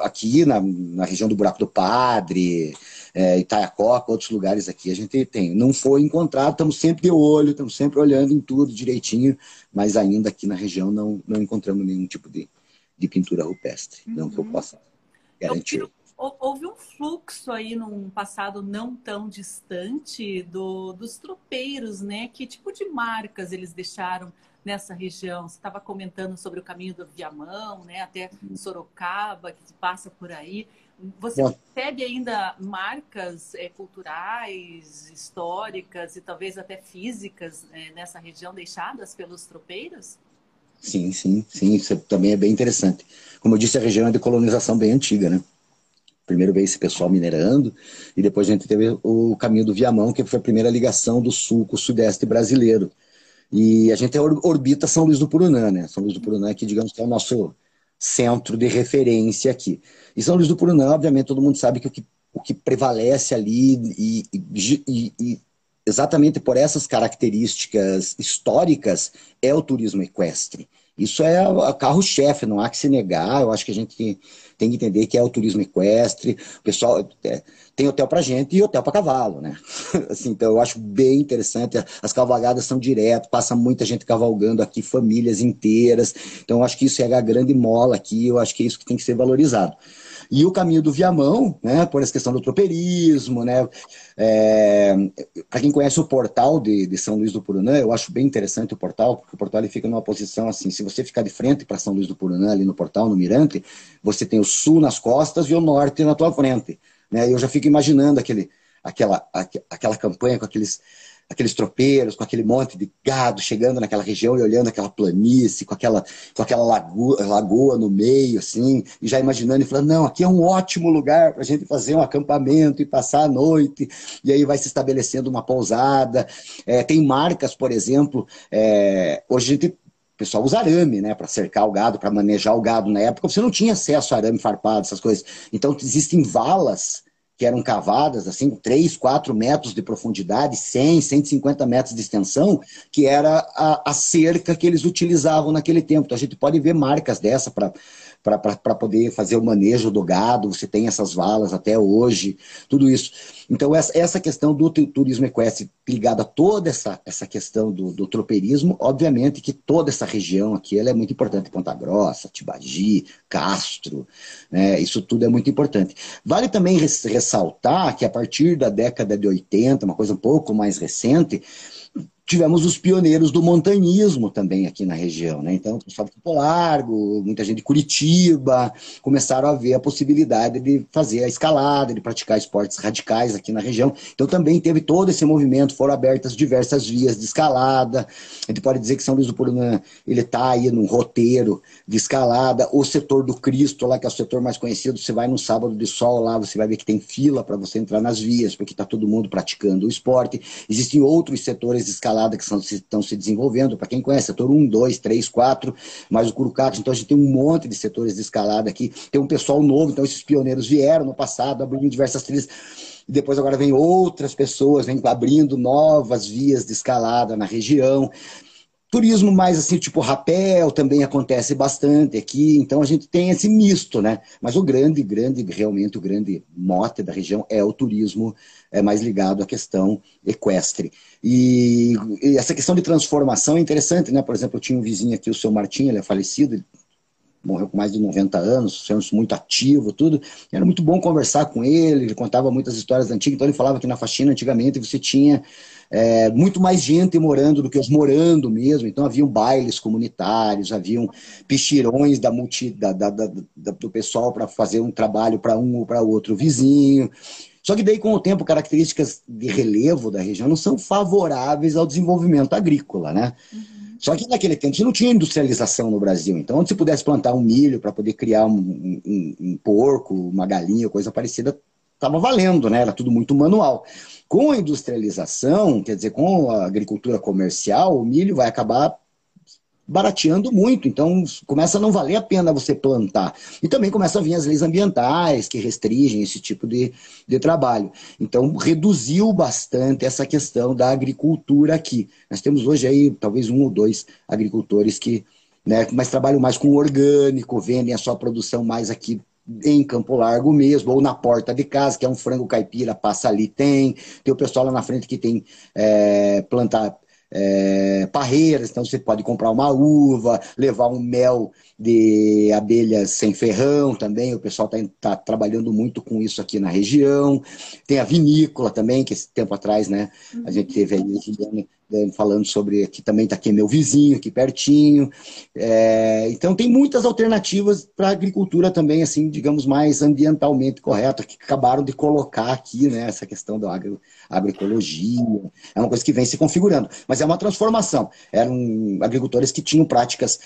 aqui na, na região do Buraco do Padre, é, Itaiacoca, outros lugares aqui, a gente tem. Não foi encontrado, estamos sempre de olho, estamos sempre olhando em tudo direitinho, mas ainda aqui na região não, não encontramos nenhum tipo de, de pintura rupestre. Uhum. Não que eu uhum. possa garantir. Houve um fluxo aí num passado não tão distante do, dos tropeiros, né? Que tipo de marcas eles deixaram nessa região? Você estava comentando sobre o caminho do Viamão, né? Até uhum. Sorocaba, que passa por aí. Você Bom, percebe ainda marcas é, culturais, históricas e talvez até físicas é, nessa região deixadas pelos tropeiros? Sim, sim, sim, isso também é bem interessante. Como eu disse, a região é de colonização bem antiga, né? Primeiro veio esse pessoal minerando, e depois a gente teve o caminho do Viamão, que foi a primeira ligação do sul com o sudeste brasileiro. E a gente orbita São Luís do Purunã, né? São Luís do Purunã, que digamos que é o nosso centro de referência aqui. E São Luís do Purunã, obviamente, todo mundo sabe que o que, o que prevalece ali e, e, e exatamente por essas características históricas, é o turismo equestre. Isso é o carro-chefe, não há que se negar. Eu acho que a gente tem que entender que é o turismo equestre. O pessoal é, tem hotel para gente e hotel para cavalo, né? (laughs) Assim, então eu acho bem interessante. As cavalgadas são direto, passa muita gente cavalgando aqui, famílias inteiras. Então eu acho que isso é a grande mola aqui. Eu acho que é isso que tem que ser valorizado. E o caminho do Viamão, né, por essa questão do tropeirismo, né, é, para quem conhece o portal de, de, São Luís do Purunã, eu acho bem interessante o portal, porque o portal ele fica numa posição assim, se você ficar de frente para São Luís do Purunã, ali no portal, no Mirante, você tem o sul nas costas e o norte na tua frente. Né, eu já fico imaginando aquele, aquela, aquela campanha com aqueles aqueles tropeiros, com aquele monte de gado chegando naquela região e olhando aquela planície, com aquela, com aquela lagoa, lagoa no meio, assim, e já imaginando e falando, não, aqui é um ótimo lugar para a gente fazer um acampamento e passar a noite, e aí vai se estabelecendo uma pousada. É, tem marcas, por exemplo, é, hoje a gente pessoal usa arame, né, para cercar o gado, para manejar o gado. Na época você não tinha acesso a arame farpado, essas coisas. Então existem valas que eram cavadas, assim, 3, 4 metros de profundidade, 100, 150 metros de extensão, que era a, a cerca que eles utilizavam naquele tempo. Então a gente pode ver marcas dessa para para poder fazer o manejo do gado, você tem essas valas até hoje, tudo isso. Então, essa, essa questão do turismo equestre ligada a toda essa, essa questão do, do tropeirismo, obviamente que toda essa região aqui ela é muito importante, Ponta Grossa, Tibagi, Castro, né, isso tudo é muito importante. Vale também ressaltar que a partir da década de 80, uma coisa um pouco mais recente, tivemos os pioneiros do montanhismo também aqui na região, né? Então, o pessoal de Campo Largo, muita gente de Curitiba, começaram a ver a possibilidade de fazer a escalada, de praticar esportes radicais aqui na região. Então, também teve todo esse movimento, foram abertas diversas vias de escalada. A gente pode dizer que São Luís do Purunã, ele está aí num roteiro de escalada. O setor do Cristo, lá que é o setor mais conhecido, você vai no sábado de sol lá, você vai ver que tem fila para você entrar nas vias, porque está todo mundo praticando o esporte. Existem outros setores de escalada escalada que estão se desenvolvendo. Para quem conhece, setor 1, 2, 3, 4, mais o Curucato. Então a gente tem um monte de setores de escalada aqui. Tem um pessoal novo, então esses pioneiros vieram no passado, abrindo diversas trilhas. E depois agora vem outras pessoas, vem abrindo novas vias de escalada na região. Turismo mais assim, tipo rapel, também acontece bastante aqui, então a gente tem esse misto, né? Mas o grande, grande, realmente o grande mote da região é o turismo é mais ligado à questão equestre. E, e, essa questão de transformação é interessante, né? Por exemplo, eu tinha um vizinho aqui, o seu Martim, ele é falecido, ele morreu com mais de 90 anos, sendo muito ativo, tudo. Era muito bom conversar com ele, ele contava muitas histórias antigas, então ele falava que na faxina antigamente você tinha é, muito mais gente morando do que os morando mesmo. Então haviam bailes comunitários, haviam pichirões da multi, da, da, da, do pessoal para fazer um trabalho para um ou para outro vizinho. Só que daí, com o tempo, características de relevo da região não são favoráveis ao desenvolvimento agrícola, né? Uhum. Só que naquele tempo você não tinha industrialização no Brasil. Então, onde se pudesse plantar um milho para poder criar um, um, um, porco, uma galinha, coisa parecida, estava valendo, né? Era tudo muito manual. Com a industrialização, quer dizer, com a agricultura comercial, o milho vai acabar barateando muito, então começa a não valer a pena você plantar. E também começam a vir as leis ambientais que restringem esse tipo de, de trabalho. Então reduziu bastante essa questão da agricultura aqui. Nós temos hoje aí talvez um ou dois agricultores que né, mas trabalham mais com orgânico, vendem a sua produção mais aqui em Campo Largo mesmo, ou na porta de casa, que é um frango caipira, passa ali, tem. Tem o pessoal lá na frente que tem é, plantar é, parreiras, então você pode comprar uma uva, levar um mel de abelhas sem ferrão também, o pessoal está tá trabalhando muito com isso aqui na região. Tem a vinícola também, que esse tempo atrás, né, a gente teve aí falando sobre aqui também está aqui meu vizinho, aqui pertinho. É, então tem muitas alternativas para a agricultura também, assim, digamos, mais ambientalmente correta, que acabaram de colocar aqui, né, essa questão da agro, agroecologia. É uma coisa que vem se configurando. Mas é uma transformação. Eram agricultores que tinham práticas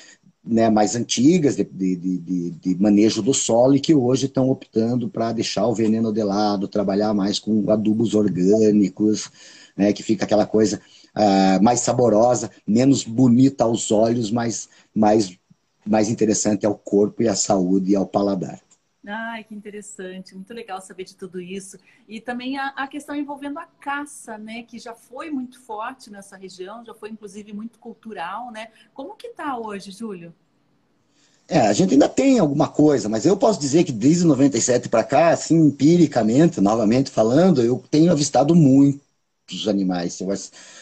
né, mais antigas de, de, de, de, manejo do solo e que hoje estão optando para deixar o veneno de lado, trabalhar mais com adubos orgânicos, né, que fica aquela coisa uh, mais saborosa, menos bonita aos olhos, mas mais, mais interessante ao corpo e à saúde e ao paladar. Ai, que interessante, muito legal saber de tudo isso. E também a, a, questão envolvendo a caça, né? Que já foi muito forte nessa região, já foi inclusive muito cultural, né? Como que está hoje, Júlio? É, a gente ainda tem alguma coisa, mas eu posso dizer que desde 97 para cá, assim, empiricamente, novamente falando, eu tenho avistado muitos animais.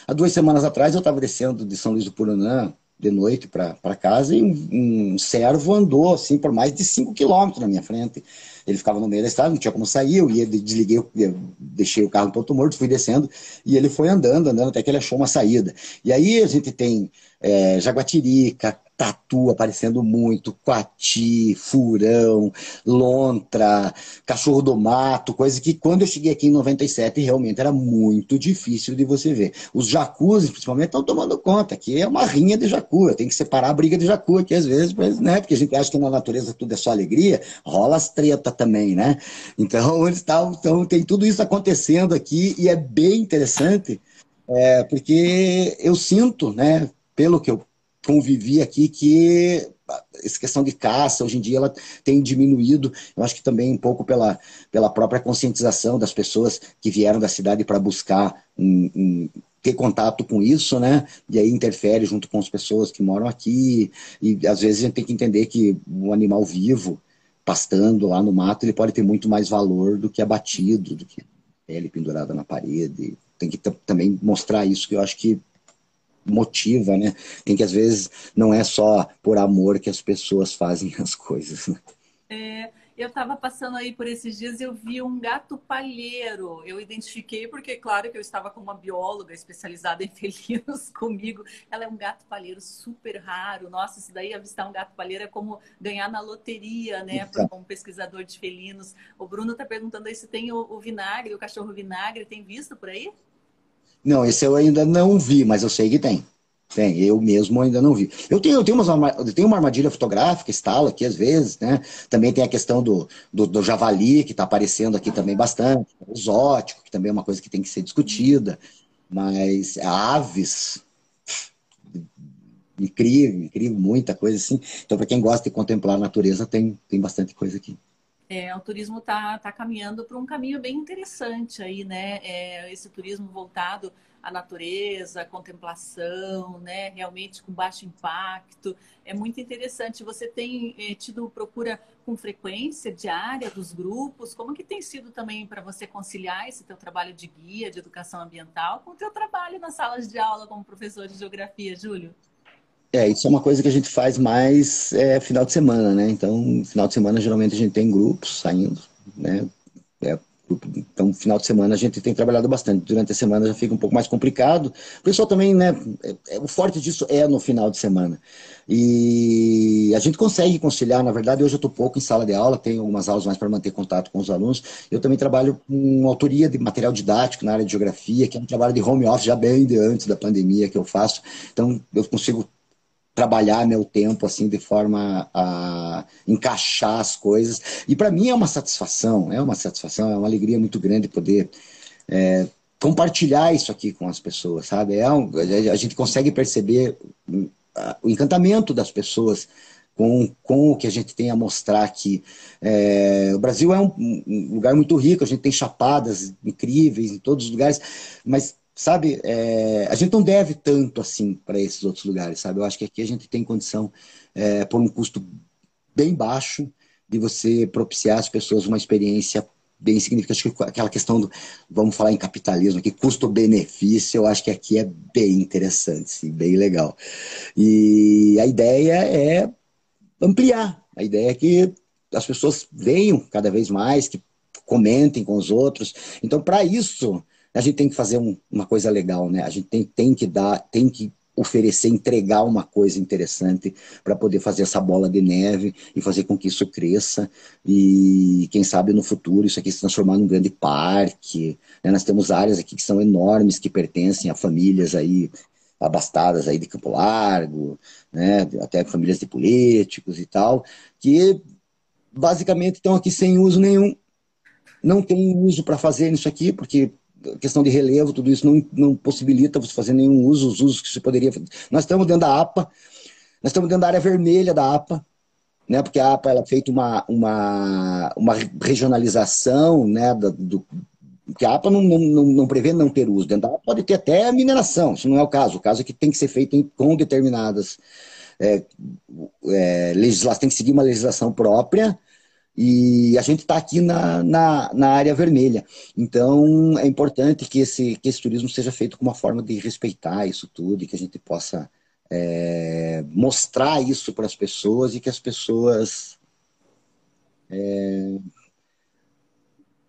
Há duas semanas atrás eu estava descendo de São Luís do Purunã de noite para casa e um, um servo andou assim por mais de 5 quilômetros na minha frente. Ele ficava no meio da estrada, não tinha como sair, eu ia, desliguei, eu deixei o carro ponto morto, fui descendo e ele foi andando, andando até que ele achou uma saída. E aí a gente tem é, jaguatirica, tatu aparecendo muito, coati, furão, lontra, cachorro do mato, coisa que quando eu cheguei aqui em 97 realmente era muito difícil de você ver. Os jacuzzi, principalmente, estão tomando conta, que é uma rinha de jacu, tem que separar a briga de jacu aqui às vezes, né? porque a gente acha que na natureza tudo é só alegria, rola as treta também, né? Então, eles tavam, então tem tudo isso acontecendo aqui e é bem interessante, é, porque eu sinto, né, pelo que eu convivi aqui que essa questão de caça, hoje em dia, ela tem diminuído, eu acho que também um pouco pela, pela própria conscientização das pessoas que vieram da cidade para buscar um, um, ter contato com isso, né? E aí interfere junto com as pessoas que moram aqui, e às vezes a gente tem que entender que um animal vivo, pastando lá no mato, ele pode ter muito mais valor do que abatido, do que pele pendurada na parede. Tem que também mostrar isso, que eu acho que motiva, né? Tem que às vezes não é só por amor que as pessoas fazem as coisas. Né? É, Eu estava passando aí por esses dias e eu vi um gato palheiro. Eu identifiquei porque, claro, que eu estava com uma bióloga especializada em (laughs) felinos comigo. Ela é um gato palheiro super raro. Nossa, isso daí, avistar um gato palheiro é como ganhar na loteria, né? Para um pesquisador de felinos. O Bruno está perguntando aí se tem o, o vinagre, o cachorro vinagre. Tem visto por aí? Não, esse eu ainda não vi, mas eu sei que tem. Tem, eu mesmo ainda não vi. Eu tenho, eu tenho, umas, eu tenho uma armadilha fotográfica, instalo aqui às vezes, né? Também tem a questão do, do, do javali, que está aparecendo aqui também bastante, exótico, que também é uma coisa que tem que ser discutida. Mas aves, incrível, incrível, muita coisa assim. Então, para quem gosta de contemplar a natureza, tem, tem bastante coisa aqui. É, o turismo está tá caminhando para um caminho bem interessante aí, né? É, esse turismo voltado à natureza, à contemplação, né? Realmente com baixo impacto. É muito interessante. Você tem é, tido procura com frequência diária dos grupos? Como que tem sido também para você conciliar esse teu trabalho de guia, de educação ambiental, com o teu trabalho nas salas de aula como professor de geografia, Júlio? É, isso é uma coisa que a gente faz mais é, final de semana, né? Então, final de semana geralmente a gente tem grupos saindo, né? É, então, final de semana a gente tem trabalhado bastante. Durante a semana já fica um pouco mais complicado. O pessoal também, né? É, é, o forte disso é no final de semana. E a gente consegue conciliar, na verdade, hoje eu estou pouco em sala de aula, tenho algumas aulas mais para manter contato com os alunos. Eu também trabalho com autoria de material didático na área de geografia, que é um trabalho de home office já bem de antes da pandemia que eu faço. Então, eu consigo trabalhar meu tempo assim de forma a encaixar as coisas. E para mim é uma satisfação, é uma satisfação, é uma alegria muito grande poder é, compartilhar isso aqui com as pessoas, sabe? É um, a gente consegue perceber o encantamento das pessoas com, com o que a gente tem a mostrar aqui. É, o Brasil é um, um lugar muito rico, a gente tem chapadas incríveis em todos os lugares, mas sabe, é, a gente não deve tanto assim para esses outros lugares, sabe? Eu acho que aqui a gente tem condição, é, por um custo bem baixo, de você propiciar às pessoas uma experiência bem significativa. Aquela questão do, vamos falar em capitalismo aqui, custo-benefício, eu acho que aqui é bem interessante, sim, bem legal. E a ideia é ampliar, a ideia é que as pessoas venham cada vez mais, que comentem com os outros. Então, para isso, a gente tem que fazer um, uma coisa legal, né? A gente tem, tem que dar, tem que oferecer, entregar uma coisa interessante para poder fazer essa bola de neve e fazer com que isso cresça e quem sabe no futuro isso aqui se transformar num grande parque. Né? Nós temos áreas aqui que são enormes que pertencem a famílias aí abastadas aí de Campo Largo, né? Até famílias de políticos e tal, que basicamente estão aqui sem uso nenhum. Não tem uso para fazer isso aqui, porque questão de relevo, tudo isso não, não possibilita você fazer nenhum uso, os usos que você poderia fazer. Nós estamos dentro da APA, nós estamos dentro da área vermelha da APA, né, porque a APA ela é feita uma, uma, uma regionalização né, do, do que a APA não, não, não prevê não ter uso. Dentro da APA pode ter até mineração, isso não é o caso. O caso é que tem que ser feito em, com determinadas é, é, legislações, tem que seguir uma legislação própria, e a gente está aqui na, na, na, área vermelha. Então, é importante que esse, que esse turismo seja feito com uma forma de respeitar isso tudo e que a gente possa é, mostrar isso para as pessoas e que as pessoas é,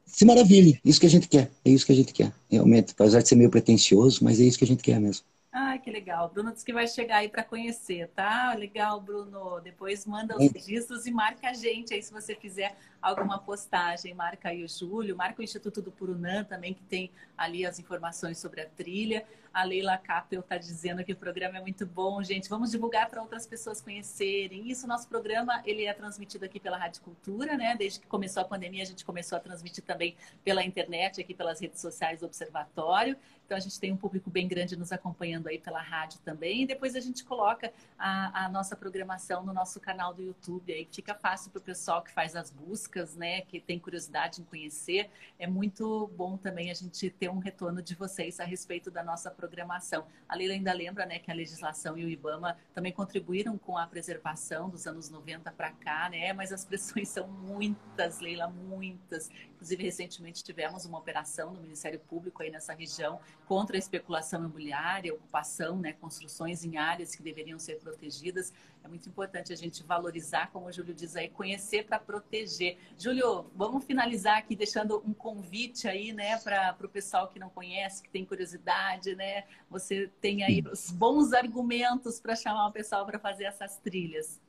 se maravilhem. Isso que a gente quer. É isso que a gente quer. Realmente, apesar de ser meio pretencioso, mas é isso que a gente quer mesmo. Ai, que legal. Bruno disse que vai chegar aí para conhecer, tá? Legal, Bruno. Depois manda os registros e marca a gente aí se você fizer alguma postagem. Marca aí o Júlio, marca o Instituto do Purunã também, que tem ali as informações sobre a trilha. A Leila Capel está dizendo que o programa é muito bom, gente. Vamos divulgar para outras pessoas conhecerem. Isso, nosso programa, ele é transmitido aqui pela Rádio Cultura, né? Desde que começou a pandemia, a gente começou a transmitir também pela internet, aqui pelas redes sociais do Observatório. Então, a gente tem um público bem grande nos acompanhando aí pela rádio também. E depois a gente coloca a, a nossa programação no nosso canal do YouTube. Aí fica fácil para o pessoal que faz as buscas, né? Que tem curiosidade em conhecer. É muito bom também a gente ter um retorno de vocês a respeito da nossa programação. A Leila ainda lembra né, que a legislação e o IBAMA também contribuíram com a preservação dos anos 90 para cá, né? Mas as pressões são muitas, Leila, muitas. Inclusive, recentemente tivemos uma operação do Ministério Público aí nessa região contra a especulação imobiliária, ocupação, né, construções em áreas que deveriam ser protegidas. É muito importante a gente valorizar, como o Júlio diz aí, conhecer para proteger. Júlio, vamos finalizar aqui deixando um convite aí, né, para o pessoal que não conhece, que tem curiosidade, né? Você tem aí os bons argumentos para chamar o pessoal para fazer essas trilhas.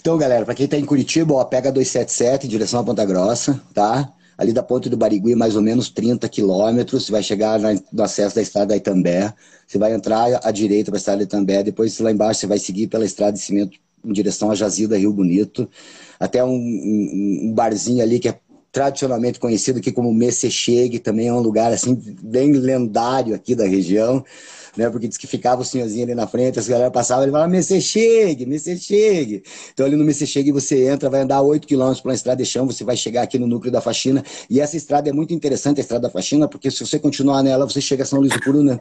Então, galera, para quem está em Curitiba, ó, pega 277 em direção à Ponta Grossa, tá? Ali da Ponte do Barigui, mais ou menos 30 quilômetros. Você vai chegar na, no acesso da estrada da Itambé. Você vai entrar à direita para a estrada da Itambé. Depois, lá embaixo, você vai seguir pela estrada de cimento em direção à Jazida Rio Bonito. Até um, um, um barzinho ali que é tradicionalmente conhecido aqui como Messechegue, também é um lugar assim bem lendário aqui da região né? Porque diz que ficava o senhorzinho ali na frente, as galera passavam, ele falava, Messe chegue, Messe chegue. Então ali no Messe chegue você entra, vai andar 8 quilômetros pela estrada de chão, você vai chegar aqui no núcleo da faxina. E essa estrada é muito interessante, a estrada da faxina, porque se você continuar nela, você chega a São Luís do Purunã.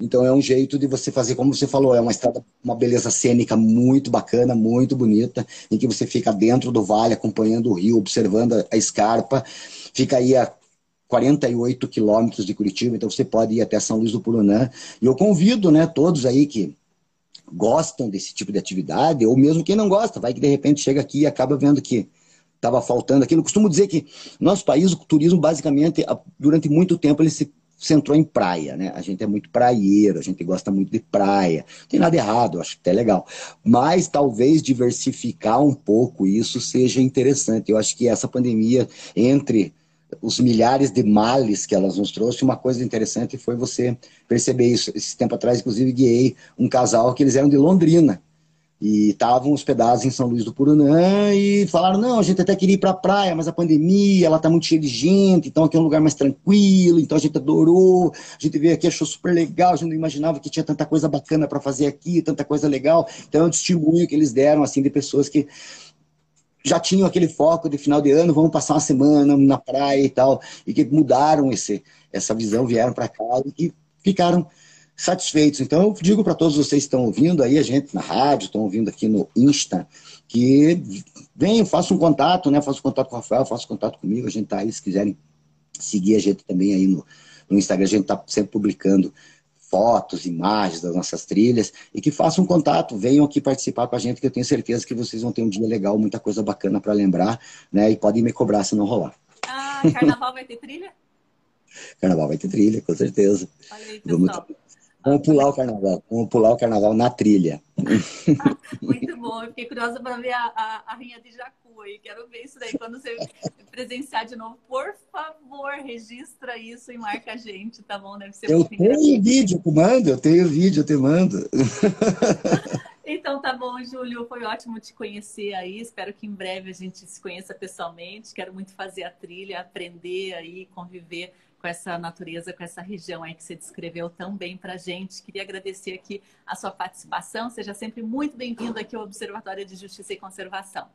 Então é um jeito de você fazer, como você falou, é uma estrada, uma beleza cênica muito bacana, muito bonita, em que você fica dentro do vale, acompanhando o rio, observando a escarpa, fica aí a 48 quilômetros de Curitiba, então você pode ir até São Luís do Purunã. E eu convido né, todos aí que gostam desse tipo de atividade, ou mesmo quem não gosta, vai que de repente chega aqui e acaba vendo que estava faltando aquilo. Eu costumo dizer que nosso país, o turismo, basicamente, durante muito tempo, ele se centrou em praia, né? A gente é muito praieiro, a gente gosta muito de praia. Não tem nada errado, acho até legal. Mas talvez diversificar um pouco isso seja interessante. Eu acho que essa pandemia, entre os milhares de males que elas nos trouxe, uma coisa interessante foi você perceber isso. Esse tempo atrás, inclusive, guiei um casal que eles eram de Londrina e estavam hospedados em São Luís do Purunã e falaram, não, a gente até queria ir para a praia, mas a pandemia, ela tá muito cheia de gente, então aqui é um lugar mais tranquilo, então a gente adorou, a gente veio aqui, achou super legal, a gente não imaginava que tinha tanta coisa bacana para fazer aqui, tanta coisa legal, então é um testemunho que eles deram, assim, de pessoas que já tinham aquele foco de final de ano, vamos passar uma semana na praia e tal, e que mudaram esse, essa visão, vieram para cá e ficaram satisfeitos. Então, eu digo para todos vocês que estão ouvindo aí, a gente na rádio, estão ouvindo aqui no Insta, que venham, façam um contato, né? Façam contato com o Rafael, façam contato comigo, a gente tá aí, se quiserem seguir a gente também aí no, no Instagram, a gente está sempre publicando fotos, imagens das nossas trilhas e que façam um contato, venham aqui participar com a gente, que eu tenho certeza que vocês vão ter um dia legal, muita coisa bacana para lembrar, né? E podem me cobrar se não rolar. Ah, carnaval vai ter trilha? (laughs) Carnaval vai ter trilha, com certeza. Olha aí, Vamos, vamos pular o carnaval, vamos pular o carnaval na trilha. (laughs) Muito bom, eu fiquei curiosa para ver a, a, a Rinha de Jacu aí, quero ver isso daí quando você presenciar de novo. Por favor, registra isso e marca a gente, tá bom? Deve ser eu tenho vídeo, eu mando, eu tenho vídeo, eu te mando. (laughs) Então tá bom, Júlio, foi ótimo te conhecer aí. Espero que em breve a gente se conheça pessoalmente. Quero muito fazer a trilha, aprender aí, conviver com essa natureza, com essa região aí que você descreveu tão bem para gente. Queria agradecer aqui a sua participação. Seja sempre muito bem-vindo aqui ao Observatório de Justiça e Conservação.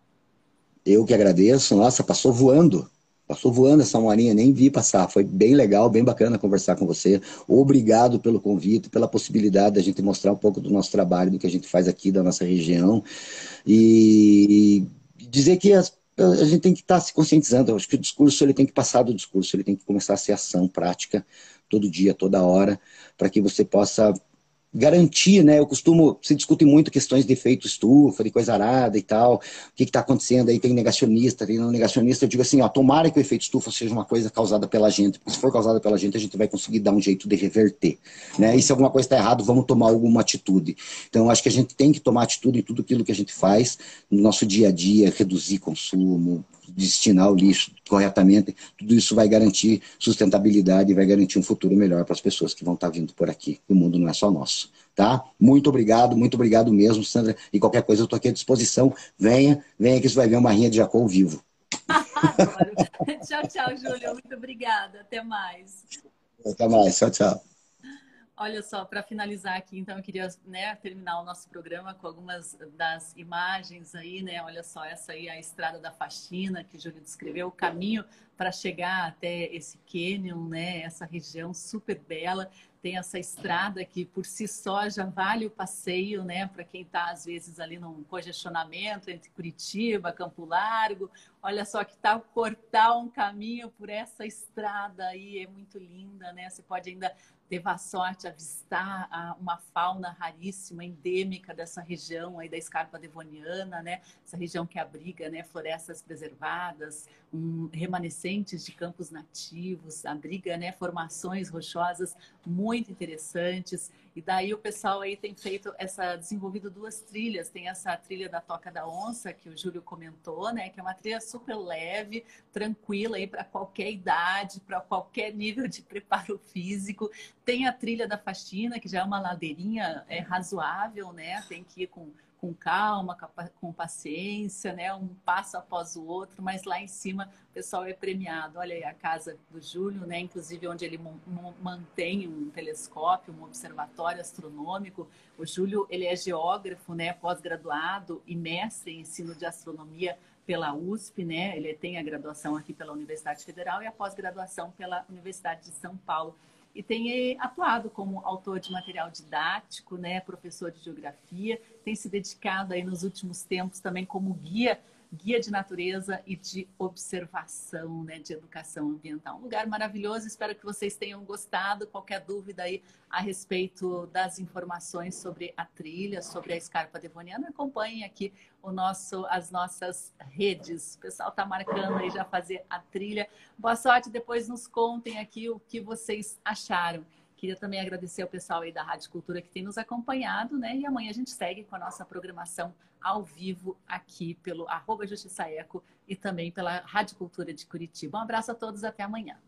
Eu que agradeço. Nossa, passou voando. Passou voando essa morinha, nem vi passar. Foi bem legal, bem bacana conversar com você. Obrigado pelo convite, pela possibilidade da gente mostrar um pouco do nosso trabalho, do que a gente faz aqui da nossa região. E dizer que as a gente tem que estar tá se conscientizando. Eu acho que o discurso ele tem que passar do discurso, ele tem que começar a ser ação prática todo dia, toda hora, para que você possa garantir, né? Eu costumo, se discute muito questões de efeito estufa, de coisa arada e tal, o que está acontecendo aí, tem negacionista, tem não negacionista, eu digo assim, ó, tomara que o efeito estufa seja uma coisa causada pela gente, porque se for causada pela gente, a gente vai conseguir dar um jeito de reverter, né? E se alguma coisa está errada, vamos tomar alguma atitude. Então, acho que a gente tem que tomar atitude em tudo aquilo que a gente faz no nosso dia a dia, reduzir consumo, destinar o lixo corretamente, tudo isso vai garantir sustentabilidade e vai garantir um futuro melhor para as pessoas que vão estar vindo por aqui. O mundo não é só nosso, tá? Muito obrigado, muito obrigado mesmo, Sandra. E qualquer coisa eu estou aqui à disposição. Venha, venha que você vai ver uma rinha de Jacó vivo. (laughs) tchau, tchau, Júlio. Muito obrigada. Até mais. Até mais. Tchau, tchau. Olha só, para finalizar aqui, então, eu queria né, terminar o nosso programa com algumas das imagens aí, né? Olha só, essa aí é a estrada da faxina que o Júlio descreveu, o caminho para chegar até esse cânion, né? Essa região super bela tem essa estrada que por si só já vale o passeio, né? Para quem está às vezes ali num congestionamento entre Curitiba, Campo Largo, olha só que tal cortar um caminho por essa estrada aí é muito linda, né? Você pode ainda teve a sorte de avistar uma fauna raríssima, endêmica dessa região aí da escarpa devoniana, né? Essa região que abriga, né, florestas preservadas, um, remanescentes de campos nativos, abriga, né, formações rochosas muito interessantes. E daí o pessoal aí tem feito essa desenvolvido duas trilhas, tem essa trilha da Toca da Onça que o Júlio comentou, né, que é uma trilha super leve, tranquila aí para qualquer idade, para qualquer nível de preparo físico tem a trilha da faxina, que já é uma ladeirinha é, razoável, né? Tem que ir com, com calma, com paciência, né? Um passo após o outro, mas lá em cima o pessoal é premiado. Olha aí a casa do Júlio, né? Inclusive onde ele mantém um telescópio, um observatório astronômico. O Júlio, ele é geógrafo, né? Pós-graduado e mestre em ensino de astronomia pela USP, né? Ele tem a graduação aqui pela Universidade Federal e a pós-graduação pela Universidade de São Paulo e tem atuado como autor de material didático, né, professor de geografia, tem se dedicado aí nos últimos tempos também como guia guia de natureza e de observação, né, de educação ambiental. Um lugar maravilhoso, espero que vocês tenham gostado. Qualquer dúvida aí a respeito das informações sobre a trilha, sobre a escarpa devoniana, acompanhem aqui o nosso, as nossas redes. O pessoal está marcando aí já fazer a trilha. Boa sorte, depois nos contem aqui o que vocês acharam. Queria também agradecer ao pessoal aí da Rádio Cultura que tem nos acompanhado, né? E amanhã a gente segue com a nossa programação ao vivo aqui pelo arroba Justiça Eco e também pela Rádio Cultura de Curitiba. Um abraço a todos, até amanhã.